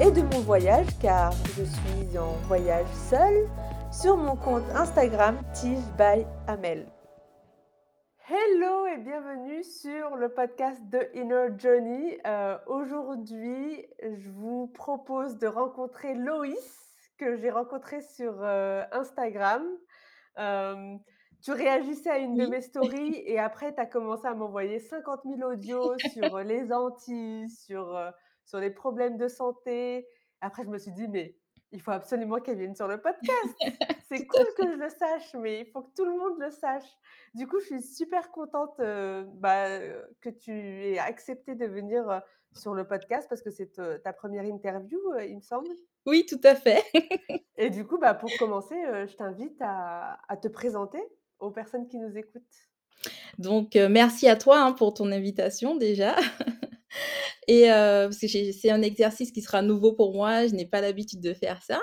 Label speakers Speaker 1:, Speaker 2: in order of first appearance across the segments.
Speaker 1: et de mon voyage car je suis en voyage seule sur mon compte Instagram Tige by Amel. Hello et bienvenue sur le podcast de Inner Journey. Euh, aujourd'hui, je vous propose de rencontrer Loïs que j'ai rencontré sur euh, Instagram. Euh, tu réagissais à une de mes stories et après, tu as commencé à m'envoyer 50 000 audios sur les Antilles, sur, sur les problèmes de santé. Après, je me suis dit, mais il faut absolument qu'elle vienne sur le podcast. C'est cool que je le sache, mais il faut que tout le monde le sache. Du coup, je suis super contente euh, bah, euh, que tu aies accepté de venir euh, sur le podcast parce que c'est ta première interview, il me semble.
Speaker 2: Oui, tout à fait.
Speaker 1: Et du coup, bah, pour commencer, je t'invite à, à te présenter aux personnes qui nous écoutent.
Speaker 2: Donc, merci à toi, hein, pour ton invitation déjà et heu, parce que c'est un exercice qui sera nouveau pour moi, je n'ai pas l'habitude de faire ça.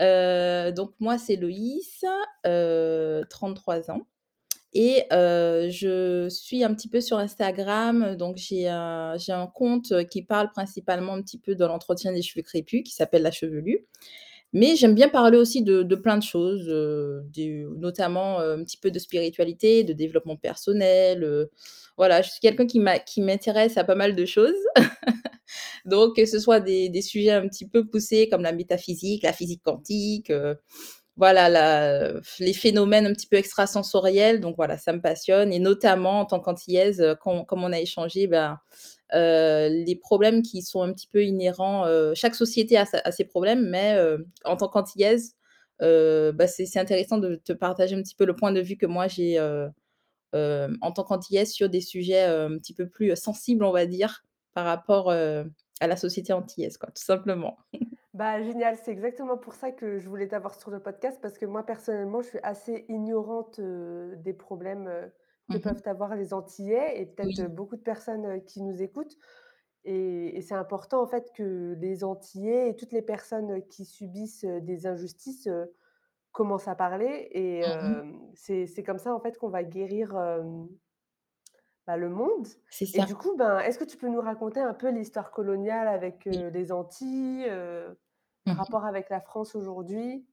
Speaker 2: Heu, donc moi, c'est Loïs, heu, 33 ans et je suis un petit peu sur Instagram, donc j'ai un un compte, qui parle principalement un petit peu de l'entretien des cheveux crépus qui s'appelle La Chevelue. Mais j'aime bien parler aussi de plein de choses, des notamment, heu, un petit peu de spiritualité, de développement personnel, heu, voilà, je suis quelqu'un qui m'intéresse à pas mal de choses. Donc que ce soit des sujets un petit peu poussés comme la métaphysique, la physique quantique, voilà les phénomènes un petit peu extrasensoriels, donc voilà, ça me passionne et notamment en tant qu'antillaise, comme on a échangé, ben, heu, les problèmes qui sont un petit peu inhérents, heu, chaque société a ses problèmes, mais heu, en tant qu'antillaise, bah, c'est intéressant de te partager un petit peu le point de vue que moi j'ai, en tant qu'antillaise sur des sujets, un petit peu plus, sensibles, on va dire, par rapport, à la société antillaise, quoi, tout simplement.
Speaker 1: Bah, génial, c'est exactement pour ça que je voulais t'avoir sur le podcast parce que moi, personnellement, je suis assez ignorante euh, des problèmes euh, que
Speaker 2: Mmh
Speaker 1: peuvent avoir les Antillais et peut-être
Speaker 2: Oui.
Speaker 1: beaucoup de personnes qui nous écoutent. Et, et c'est important, en fait, que les Antillais et toutes les personnes qui subissent des injustices euh, commencent à parler. Et
Speaker 2: Mmh
Speaker 1: euh, c'est, comme ça, en fait, qu'on va guérir euh, bah, le monde.
Speaker 2: C'est
Speaker 1: Et
Speaker 2: ça.
Speaker 1: du coup, ben, est-ce que tu peux nous raconter un peu l'histoire coloniale avec
Speaker 2: Oui.
Speaker 1: les Antilles, le
Speaker 2: Mmh
Speaker 1: rapport avec la France aujourd'hui?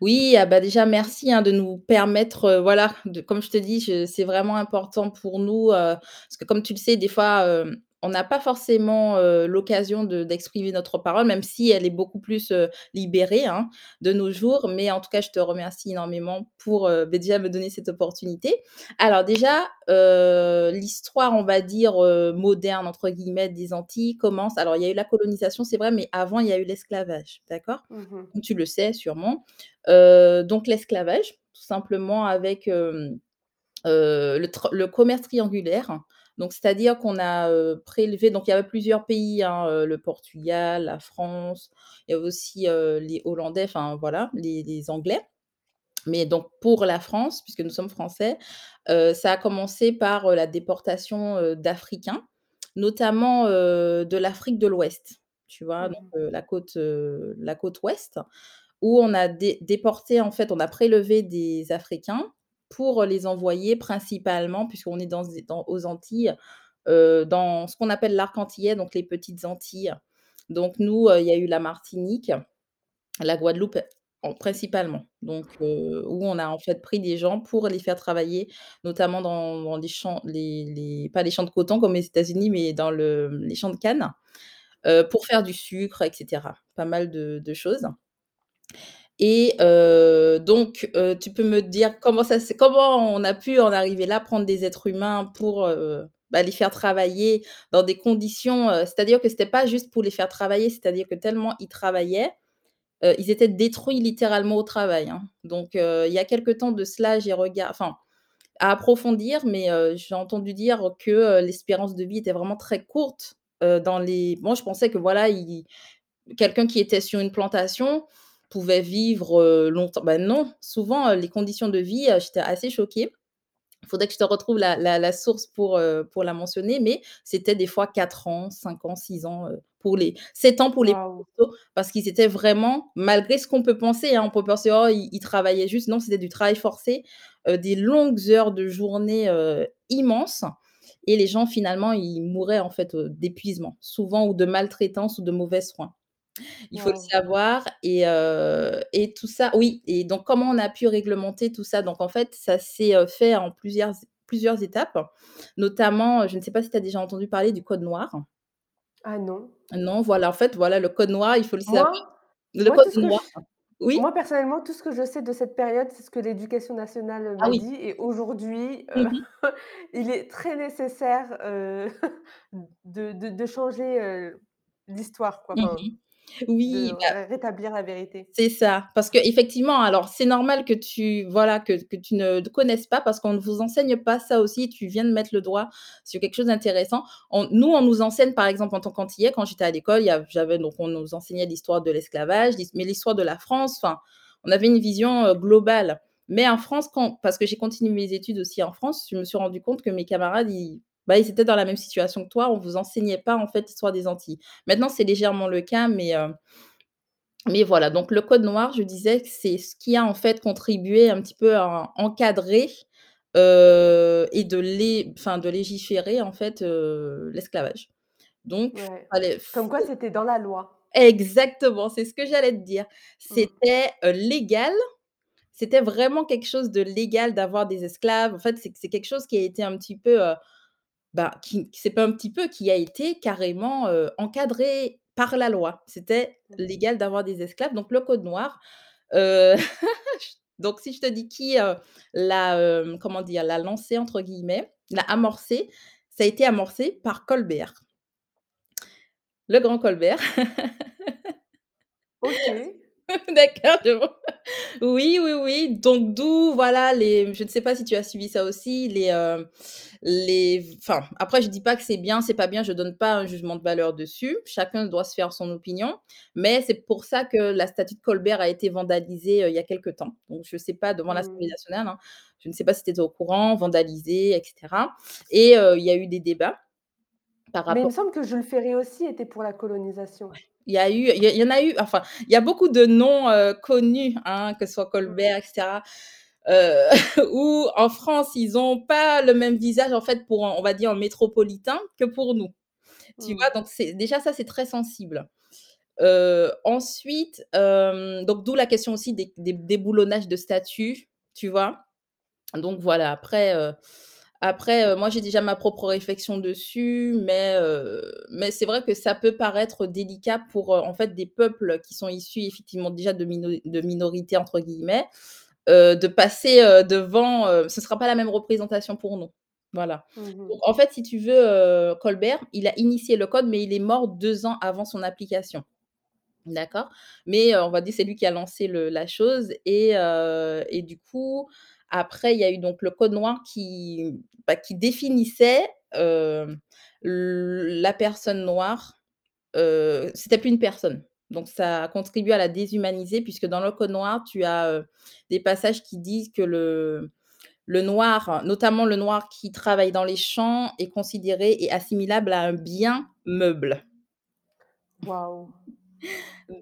Speaker 2: Oui, ah bah, déjà merci, hein, de nous permettre, voilà, comme je te dis, c'est vraiment important pour nous, parce que comme tu le sais, des fois, on n'a pas forcément, heu, l'occasion de d'exprimer notre parole, même si elle est beaucoup plus, heu, libérée, hein, de nos jours. Mais en tout cas, je te remercie énormément pour, heu, beh, déjà me donner cette opportunité. Alors déjà, heu, l'histoire, on va dire, heu, «moderne» entre guillemets des Antilles commence alors il y a eu la colonisation, c'est vrai, mais avant il y a eu l'esclavage, d'accord?
Speaker 1: Mmh
Speaker 2: Tu le sais sûrement. Donc l'esclavage, tout simplement avec, le commerce triangulaire. Donc c'est-à-dire qu'on a, prélevé donc il y avait plusieurs pays, hein, le Portugal, la France, il y avait aussi, les Hollandais, enfin voilà, les les Anglais. Mais donc pour la France, puisque nous sommes français, ça a commencé par, la déportation, d'Africains, notamment, de l'Afrique de l'Ouest, tu vois? Donc,
Speaker 1: Mmh
Speaker 2: la côte, la côte ouest où on a dé déporté en fait, on a prélevé des Africains pour les envoyer principalement, puisqu'on est dans aux Antilles, heu, dans ce qu'on appelle l'arc antillais, donc les petites Antilles. Donc nous, heu, il y a eu la Martinique, la Guadeloupe en principalement, donc heu, où on a en fait pris des gens pour les faire travailler, notamment dans les champs les les pas les champs de coton comme aux États-Unis, mais dans le les champs de canne, pour faire du sucre et cetera. Pas mal de choses. Et heu, donc heu, tu peux me dire comment ça comment on a pu en arriver là, prendre des êtres humains pour, heu, bah, les faire travailler dans des conditions, c'est-à-dire que c'était pas juste pour les faire travailler, c'est-à-dire que tellement ils travaillaient, ils étaient détruits littéralement au travail, hein. Donc il y a quelque temps de cela, j'ai regard enfin, à approfondir, mais j'ai entendu dire que, l'espérance de vie était vraiment très courte, dans les moi je pensais que voilà, quelqu'un qui était sur une plantation pouvait vivre, heu, longtemps. Bah non, souvent, heu, les conditions de vie, heu, j'étais assez choquée. Il faudrait que je te retrouve la la la source pour, pour la mentionner, mais c'était des fois 4 ans, 5 ans, 6 ans, pour les 7 ans pour les
Speaker 1: Waouh!
Speaker 2: parce qu'ils étaient vraiment malgré ce qu'on peut penser, hein, on peut penser: «Oh, ils ils travaillaient juste». Non, c'était du travail forcé, des longues heures de journée, immenses et les gens finalement, ils mouraient en fait, d'épuisement, souvent ou de maltraitance ou de mauvais soins. Il faut le savoir et heu et tout ça oui et donc comment on a pu réglementer tout ça? Donc en fait, ça s'est, heu, fait en plusieurs plusieurs étapes, notamment, heu, je ne sais pas si tu as déjà entendu parler du code noir?
Speaker 1: Ah non.
Speaker 2: Non, voilà, en fait, voilà, le code noir, il faut le savoir.
Speaker 1: Moi
Speaker 2: Le
Speaker 1: moi
Speaker 2: code
Speaker 1: tout ce que
Speaker 2: noir
Speaker 1: je
Speaker 2: oui?
Speaker 1: moi personnellement, tout ce que je sais de cette période, c'est ce que l'éducation nationale,
Speaker 2: Ah
Speaker 1: m'a
Speaker 2: oui.
Speaker 1: dit et aujourd'hui,
Speaker 2: Mmh
Speaker 1: heu,
Speaker 2: mh.
Speaker 1: il est très nécessaire, heu, de de de changer, heu, l'histoire quoi,
Speaker 2: Mmh
Speaker 1: enfin,
Speaker 2: mh.
Speaker 1: De
Speaker 2: Oui, bah
Speaker 1: ré rétablir la vérité.
Speaker 2: C'est ça, parce qu'effectivement, alors c'est normal que tu voilà, que que tu ne connaisses pas parce qu'on ne vous enseigne pas ça aussi. Tu viens de mettre le doigt sur quelque chose d'intéressant. On nous, on nous enseigne, par exemple, en tant qu'antillais, quand j'étais à l'école, il y a j'avais donc on nous enseignait l'histoire de l'esclavage, l'his mais l'histoire de la France, enfin, on avait une vision, globale. Mais en France, quand parce que j'ai continué mes études aussi en France, je me suis rendu compte que mes camarades, ils bah, ils étaient dans la même situation que toi, on vous enseignait pas, en fait, l'histoire des Antilles. Maintenant, c'est légèrement le cas, mais heu mais voilà, donc le code noir, je disais que c'est ce qui a en fait contribué un petit peu à encadrer, heu et de lé enfin de légiférer en fait, heu, l'esclavage. Donc
Speaker 1: Ouais, comme quoi c'était dans la loi.
Speaker 2: exactement, c'est ce que j'allais te dire.
Speaker 1: Mmh.
Speaker 2: C'était, légal, c'était vraiment quelque chose de légal d'avoir des esclaves. En fait, c'est quelque chose qui a été un petit peu, bah, qui c'est pas un petit peu, qui a été carrément, encadré par la loi. C'était
Speaker 1: Mmh.
Speaker 2: légal d'avoir des esclaves, donc le code noir, donc si je te dis qui, l'a, comment dire? «L'a lancé» entre guillemets, l'a amorcé, ça a été amorcé par Colbert. Le grand Colbert.
Speaker 1: OK.
Speaker 2: D'accord, je vois. Oui, oui, oui, donc d'où voilà les je ne sais pas si tu as suivi ça aussi, les, heu, les enfin, après je dis pas que c'est bien, c'est pas bien, je donne pas un jugement de valeur dessus. Chacun doit se faire son opinion, mais c'est pour ça que la statue de Colbert a été vandalisée, heu, il y a quelque temps. Donc je sais pas devant l'Assemblée
Speaker 1: Mmh.
Speaker 2: nationale, hein. Je ne sais pas si tu étais au courant, vandalisée et cetera et heu, il y a eu des débats par
Speaker 1: Mais il
Speaker 2: rapport
Speaker 1: me semble que Jules Ferry aussi était pour la colonisation.
Speaker 2: Il y a eu il y a il y en a eu enfin, il y a beaucoup de noms, heu, connus, hein, que ce soit. Colbert et cetera, heu, où en France, ils ont pas le même visage en fait pour on va dire un métropolitain que pour nous. Tu
Speaker 1: Mmh.
Speaker 2: vois? Donc déjà ça, c'est très sensible. Heu, ensuite, hem, donc d'où la question aussi des des déboulonnages de statues, tu vois? Donc voilà, après, après, heu, moi j'ai déjà ma propre réflexion dessus, mais heu, mais c'est vrai que ça peut paraître délicat pour, heu, en fait des peuples qui sont issus effectivement déjà de mino de «minorités» entre guillemets, de passer, devant, ce sera pas la même représentation pour nous. Voilà.
Speaker 1: Mmh.
Speaker 2: Donc en fait, si tu veux, Colbert, il a initié le code, mais il est mort 2 ans avant son application. D'accord? Mais on va dire c'est lui qui a lancé le la chose et et du coup, après il y a eu donc le code noir qui, bah, qui définissait, la personne noire, heu, c'était plus une personne. Donc ça a contribué à la déshumaniser puisque dans le code noir, tu as, des passages qui disent que le le noir, notamment le noir qui travaille dans les champs, est considéré et assimilable à un bien meuble.
Speaker 1: Waouh!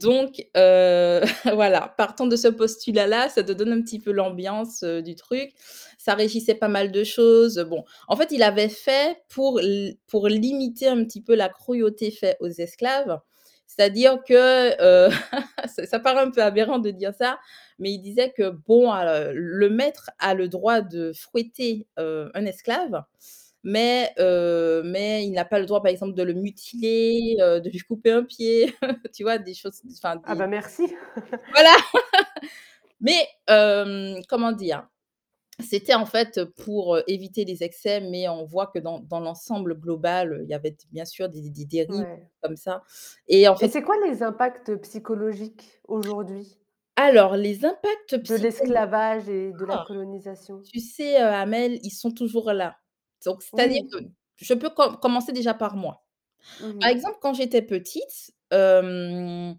Speaker 2: Donc heu, voilà, partant de ce postulat-là, ça te donne un petit peu l'ambiance, heu, du truc. Ça régissait pas mal de choses, bon, en fait, il avait fait pour pour limiter un petit peu la cruauté faite aux esclaves. C'est-à-dire que, heu, ça ça paraît un peu aberrant de dire ça, mais il disait que bon, le maître a le droit de fouetter, un esclave, mais mais il n'a pas le droit, par exemple, de le mutiler, de lui couper un pied, tu vois? Des choses enfin
Speaker 1: Ah bah merci.
Speaker 2: voilà! Mais comment dire? C'était en fait pour, éviter les excès, mais on voit que dans dans l'ensemble global, il y avait bien sûr des des dérives
Speaker 1: Ouais.
Speaker 2: comme ça et en fait
Speaker 1: c'est quoi les impacts psychologiques aujourd'hui?
Speaker 2: Alors les impacts
Speaker 1: de
Speaker 2: psycholo
Speaker 1: l'esclavage et de la
Speaker 2: ah!
Speaker 1: colonisation?
Speaker 2: Tu sais, Amel, ils sont toujours là. Donc c'est-à-dire que je peux com commencer déjà par moi.
Speaker 1: Mmh
Speaker 2: Par exemple, quand j'étais petite, je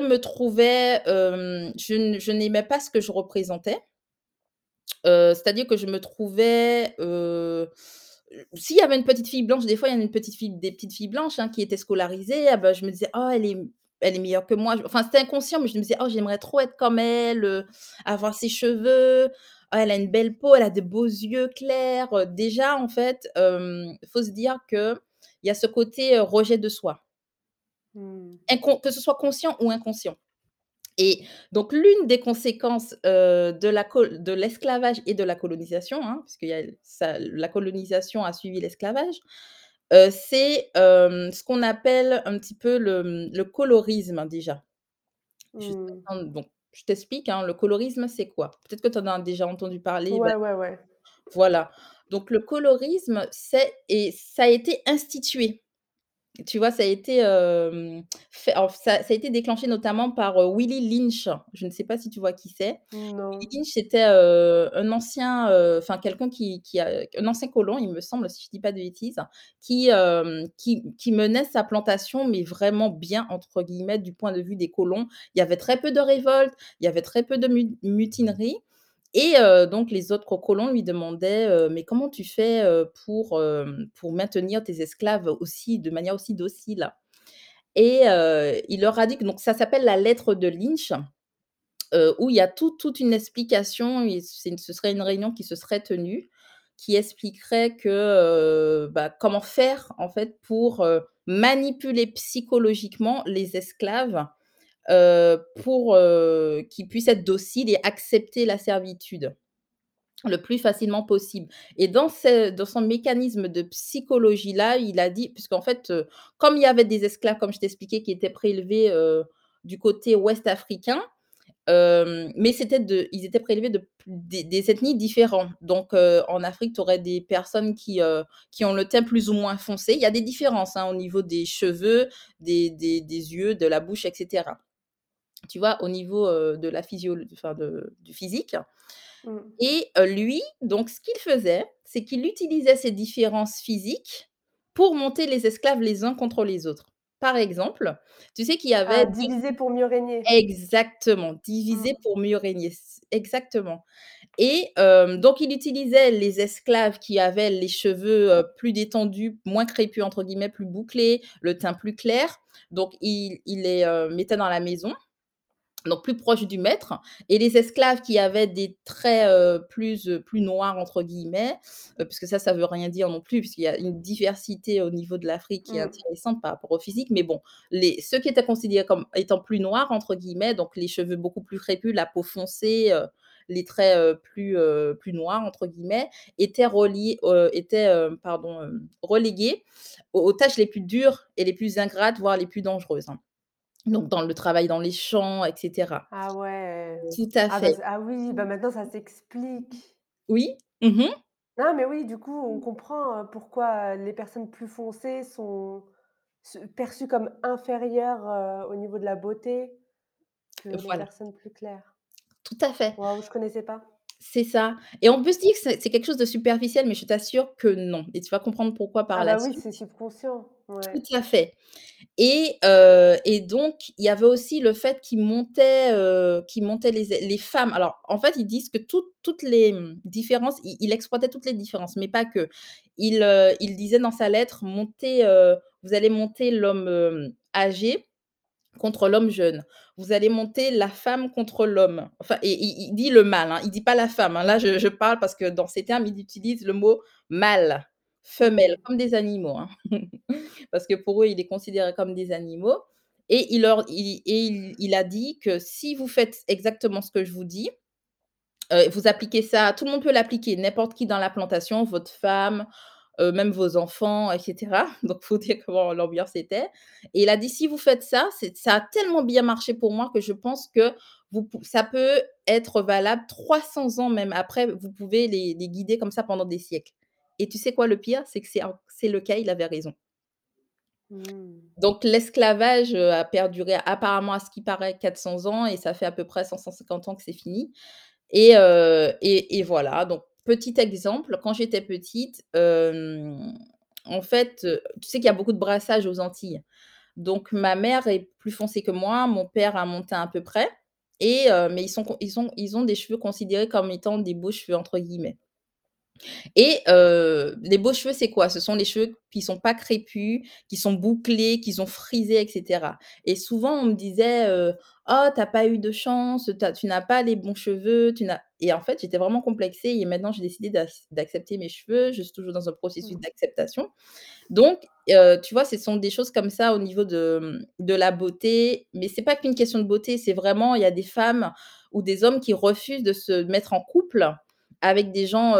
Speaker 2: me trouvais, je n je n'aimais pas ce que je représentais. C'est-à-dire que je me trouvais, s'il y avait une petite fille blanche, des fois, il y a une petite fille des petites filles blanches, hein, qui étaient scolarisées, ah bah, je me disais: «Oh elle est elle est meilleure que moi». Enfin, c'était inconscient, mais je me disais: «Oh j'aimerais trop être comme elle, avoir ses cheveux. Oh elle a une belle peau, elle a de beaux yeux clairs», heu, déjà en fait, hem, faut se dire qu'il y a ce côté, heu, rejet de soi.
Speaker 1: Mmh.
Speaker 2: Que ce soit conscient ou inconscient et donc l'une des conséquences, de l'esclavage et de la colonisation, hein, y a ça la colonisation a suivi l'esclavage, c'est, ce qu'on appelle un petit peu le, le colorisme déjà. Donc je t'explique, hein, le colorisme, c'est quoi? Peut-être que tu en as déjà entendu parler, bah
Speaker 1: Ouais, ouais, ouais.
Speaker 2: voilà. Donc le colorisme, c'est et ça a été institué. Tu vois? Ça a été, hem, fait alors ça ça a été déclenché notamment par, heu, Willie Lynch. Je ne sais pas si tu vois qui c'est? Willie
Speaker 1: Non.
Speaker 2: Lynch, c'était, heu, un ancien, heu, enfin quelqu'un qui qui a un ancien colon, il me semble, si je dis pas de bêtises, qui, hem, qui qui menait sa plantation, mais vraiment «bien» entre guillemets, du point de vue des colons. Il y avait très peu de révoltes, il y avait très peu de mu mutineries et heu, donc les autres co colons lui demandaient, heu: «Mais comment tu fais, heu, pour, pour maintenir tes esclaves aussi de manière aussi docile?» et il leur a dit que donc ça s'appelle la lettre de Lynch, où il y a tout toute une explication ce serait une réunion qui se serait tenue, qui expliquerait que, bah, comment faire en fait pour, manipuler psychologiquement les esclaves, heu, pour, heu, qu'ils puissent être dociles et accepter la servitude, le plus facilement possible et dans ce dans son mécanisme de psychologie-là, il a dit puisqu'en fait, heu, comme il y avait des esclaves, comme je t'ai expliqué, qui étaient prélevés, heu, du côté ouest africain, mais c'était de ils étaient prélevés de des ethnies différents. Donc en Afrique, tu aurais des personnes qui, qui ont le teint plus ou moins foncé. Il y a des différences, hein, au niveau des cheveux, des des yeux, de la bouche et cetera. Tu vois? Au niveau, de la physiol enfin de du physique
Speaker 1: Mmh.
Speaker 2: et lui, donc ce qu'il faisait, c'est qu'il utilisait ces différences physiques pour monter les esclaves les uns contre les autres. Par exemple, tu sais qu'il y avait
Speaker 1: Ah,
Speaker 2: 2
Speaker 1: diviser pour mieux régner.
Speaker 2: exactement, diviser
Speaker 1: Mmh.
Speaker 2: pour mieux régner, exactement et donc il utilisait les esclaves qui avaient les cheveux, plus détendus, «moins crépus» entre guillemets, plus bouclés, le teint plus clair, donc il il les, mettait dans la maison, donc plus proche du maître et les esclaves qui avaient des traits, plus, heu, «plus noirs» entre guillemets, heu, puisque ça, ça veut rien dire non plus, puisqu'il y a une diversité au niveau de l'Afrique qui est
Speaker 1: Mmh.
Speaker 2: intéressante par rapport au physique, mais bon, les ceux qui étaient considérés comme étant «plus noirs» entre guillemets, donc les cheveux beaucoup plus crépus, la peau foncée, les traits, plus, heu, «plus noirs» entre guillemets, étaient reliés, étaient, pardon, relégués aux aux tâches les plus dures et les plus ingrates, voire les plus dangereuses, hein. Donc dans le travail dans les champs et cetera.
Speaker 1: Ah ouais.
Speaker 2: Tout à
Speaker 1: Ah bah,
Speaker 2: fait.
Speaker 1: ah oui, bah, maintenant ça s'explique.
Speaker 2: Oui. Mmh mh.
Speaker 1: Non, mais oui, du coup, on comprend, pourquoi, les personnes plus foncées sont se perçues comme inférieures, au niveau de la beauté que les
Speaker 2: Voilà.
Speaker 1: personnes plus claires.
Speaker 2: Tout à fait.
Speaker 1: Waouh, je connaissais pas.
Speaker 2: C'est ça. Et on peut se dire que c'est c'est quelque chose de superficiel, mais je t'assure que non. Et tu vas comprendre pourquoi par
Speaker 1: Ah
Speaker 2: la
Speaker 1: bah, oui, c'est subconscient,
Speaker 2: Tout à fait. Et heu et donc il y avait aussi le fait qu'ils montaient, heu, qu'ils montaient les les femmes. Alors, en fait, ils disent que toutes toutes les, mmh, différences, il il exploitait toutes les différences, mais pas que. Il, heu, il disait dans sa lettre: «Montez, heu, vous allez monter l'homme, âgé contre l'homme jeune. Vous allez monter la femme contre l'homme». Enfin et il il dit le mâle, hein, il dit pas la femme, hein. Là, je je parle parce que dans ces termes, il utilise le mot mâle, femelle, comme des animaux, hein. Parce que pour eux, il les considérait comme des animaux et il leur il et il il a dit que: «Si vous faites exactement ce que je vous dis, heu, vous appliquez ça tout le monde peut l'appliquer, n'importe qui dans la plantation, votre femme, heu, même vos enfants et cetera». Donc faut dire comment l'ambiance était et il a dit: «Si vous faites ça, ça a tellement bien marché pour moi que je pense que vous ça peut être valable 300 ans même après, vous pouvez les les guider comme ça pendant des siècles» et tu sais quoi le pire? C'est que c'est le cas, il avait raison.
Speaker 1: Mmh.
Speaker 2: Donc l'esclavage, heu, a perduré apparemment à ce qui paraît 400 ans et ça fait à peu près 100-150 ans que c'est fini et et et voilà donc petit exemple, quand j'étais petite, en fait, tu sais qu'il y a beaucoup de brassage aux Antilles? Donc ma mère est plus foncée que moi, mon père a mon teint à peu près et mais ils sont ils ont ils ont des cheveux considérés comme étant des «beaux cheveux» entre guillemets. Et les beaux cheveux, c'est quoi? Ce sont les cheveux qui sont pas crépus, qui sont bouclés, qui sont frisés et cetera. Et souvent on me disait, heu: «Oh tu as pas eu de chance, tu as tu n'as pas les bons cheveux, tu n'as» et en fait, j'étais vraiment complexée et maintenant j'ai décidé d'ac d'accepter mes cheveux. Je suis toujours dans un processus
Speaker 1: Mmh.
Speaker 2: d'acceptation. Donc tu vois, ce sont des choses comme ça au niveau de, de la beauté, mais c'est pas qu'une question de beauté, c'est vraiment il y a des femmes ou des hommes qui refusent de se mettre en couple avec des gens,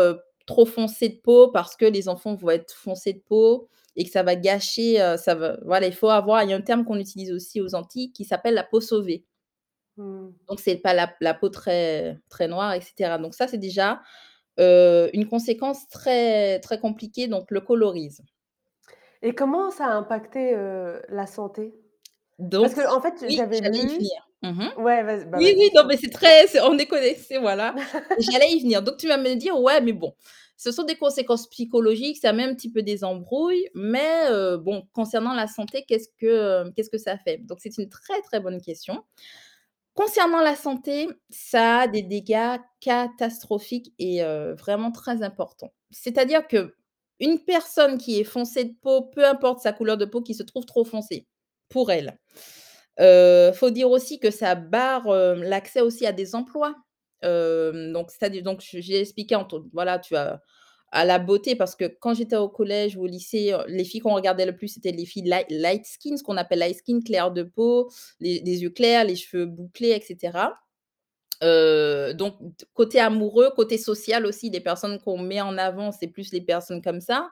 Speaker 2: trop foncés de peau parce que les enfants vont être foncés de peau et que ça va gâcher, heu, ça va voilà, il faut avoir il y a un terme qu'on utilise aussi aux Antilles qui s'appelle la peau sauvée.
Speaker 1: Mmh.
Speaker 2: Donc c'est pas la la peau très très noire et cetera. Donc ça, c'est déjà, heu, une conséquence très très compliquée, donc le colorisme.
Speaker 1: Et comment ça a impacté, heu, la santé? Parce
Speaker 2: Donc
Speaker 1: qu'en fait,
Speaker 2: oui,
Speaker 1: j'avais lu.
Speaker 2: Mmh mh.
Speaker 1: ouais, vas-y, bah,
Speaker 2: Oui, oui, non, mais c'est très c'est on est connectés, voilà. J'allais y venir. Donc tu vas me dire: «Ouais, mais bon, ce sont des conséquences psychologiques, ça met un petit peu des embrouilles, mais heu, bon, concernant la santé, qu'est-ce que, heu, qu'est-ce que ça fait?» donc c'est une très, très bonne question. Concernant la santé, ça a des dégâts catastrophiques et heu, vraiment très importants. C'est-à-dire qu'une personne qui est foncée de peau, peu importe sa couleur de peau, qui se trouve trop foncée, pour elle, heu, faut dire aussi que ça barre, l'accès aussi à des emplois. Donc c'est-à-dire donc j'ai expliqué en voilà, tu as à la beauté parce que quand j'étais au collège ou au lycée, les filles qu'on regardait le plus, c'était les filles light skin, ce qu'on appelle light skin, clair de peau, les yeux clairs, les cheveux bouclés et cetera. Heu, donc côté amoureux, côté social aussi, les personnes qu'on met en avant, c'est plus les personnes comme ça.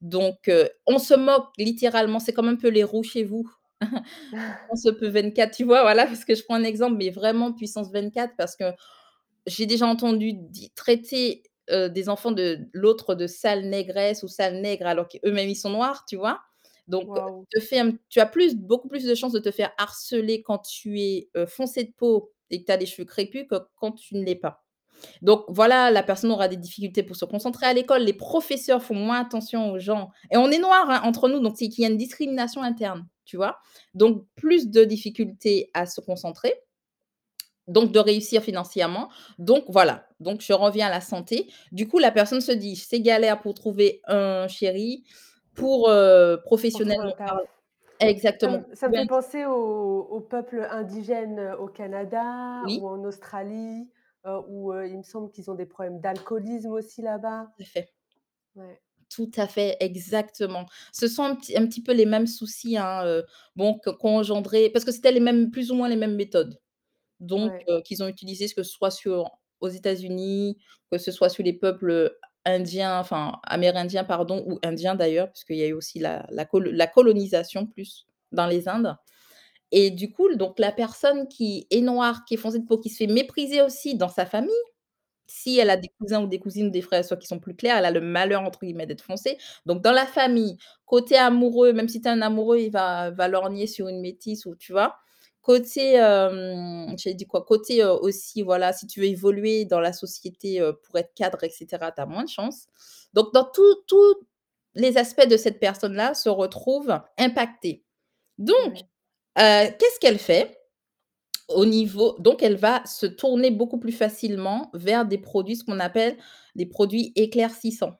Speaker 2: Donc on se moque littéralement, c'est comme un peu les roux chez vous. Puissance P24, tu vois? Voilà, parce que je prends un exemple, mais vraiment puissance 24 parce que j'ai déjà entendu traiter, heu, des enfants de l'autre de sales négresses ou sales nègres alors qu'eux-mêmes ils sont noirs, tu vois? Donc te un tu as plus beaucoup plus de chances de te faire harceler quand tu es, heu, foncé de peau et que tu as les cheveux crépus que quand tu ne l'es pas. Donc voilà, la personne aura des difficultés pour se concentrer à l'école, les professeurs font moins attention aux gens et on est noirs, hein, entre nous, donc c'est qu'il y a une discrimination interne, tu vois? Donc plus de difficultés à se concentrer donc de réussir financièrement. Donc voilà, donc je reviens à la santé. Du coup, la personne se dit: «C'est galère pour trouver un chéri, pour,
Speaker 1: un
Speaker 2: professionnellement parlant»
Speaker 1: taf. Ça
Speaker 2: exactement.
Speaker 1: me ça me fait penser aux aux peuples indigènes, heu, au Canada
Speaker 2: Oui,
Speaker 1: ou en Australie, heu, où, il me semble qu'ils ont des problèmes d'alcoolisme aussi là-bas.
Speaker 2: tout à fait.
Speaker 1: Ouais,
Speaker 2: Tout à fait, exactement. Ce sont un petit un petit peu les mêmes soucis, hein, bon, que qu'ont engendré parce que c'était les mêmes plus ou moins les mêmes méthodes. Donc
Speaker 1: ouais,
Speaker 2: heu, qu'ils ont utilisées, que ce soit sur aux États-Unis, que ce soit sur les peuples, indiens, enfin amérindiens pardon, ou indiens d'ailleurs, puisqu'il y a eu aussi la la colonisation plus dans les Indes et du coup, donc la personne qui est noire, qui est foncée de peau, qui se fait mépriser aussi dans sa famille si elle a des cousins ou des cousines ou des frères et sœurs qui sont plus clairs, elle a le «malheur» entre guillemets d'être foncée. Donc dans la famille, côté amoureux, même si tu as un amoureux, il va va lorgner sur une métisse ou tu vois? Côté, j'allais dire quoi? Côté, aussi voilà, si tu veux évoluer dans la société, pour être cadre et cetera, tu as moins de chance. Donc dans tous les aspects de cette personne-là se retrouvent impactés. Donc, heu, qu'est-ce qu'elle fait? Au niveau donc elle va se tourner beaucoup plus facilement vers des produits, ce qu'on appelle des produits éclaircissants.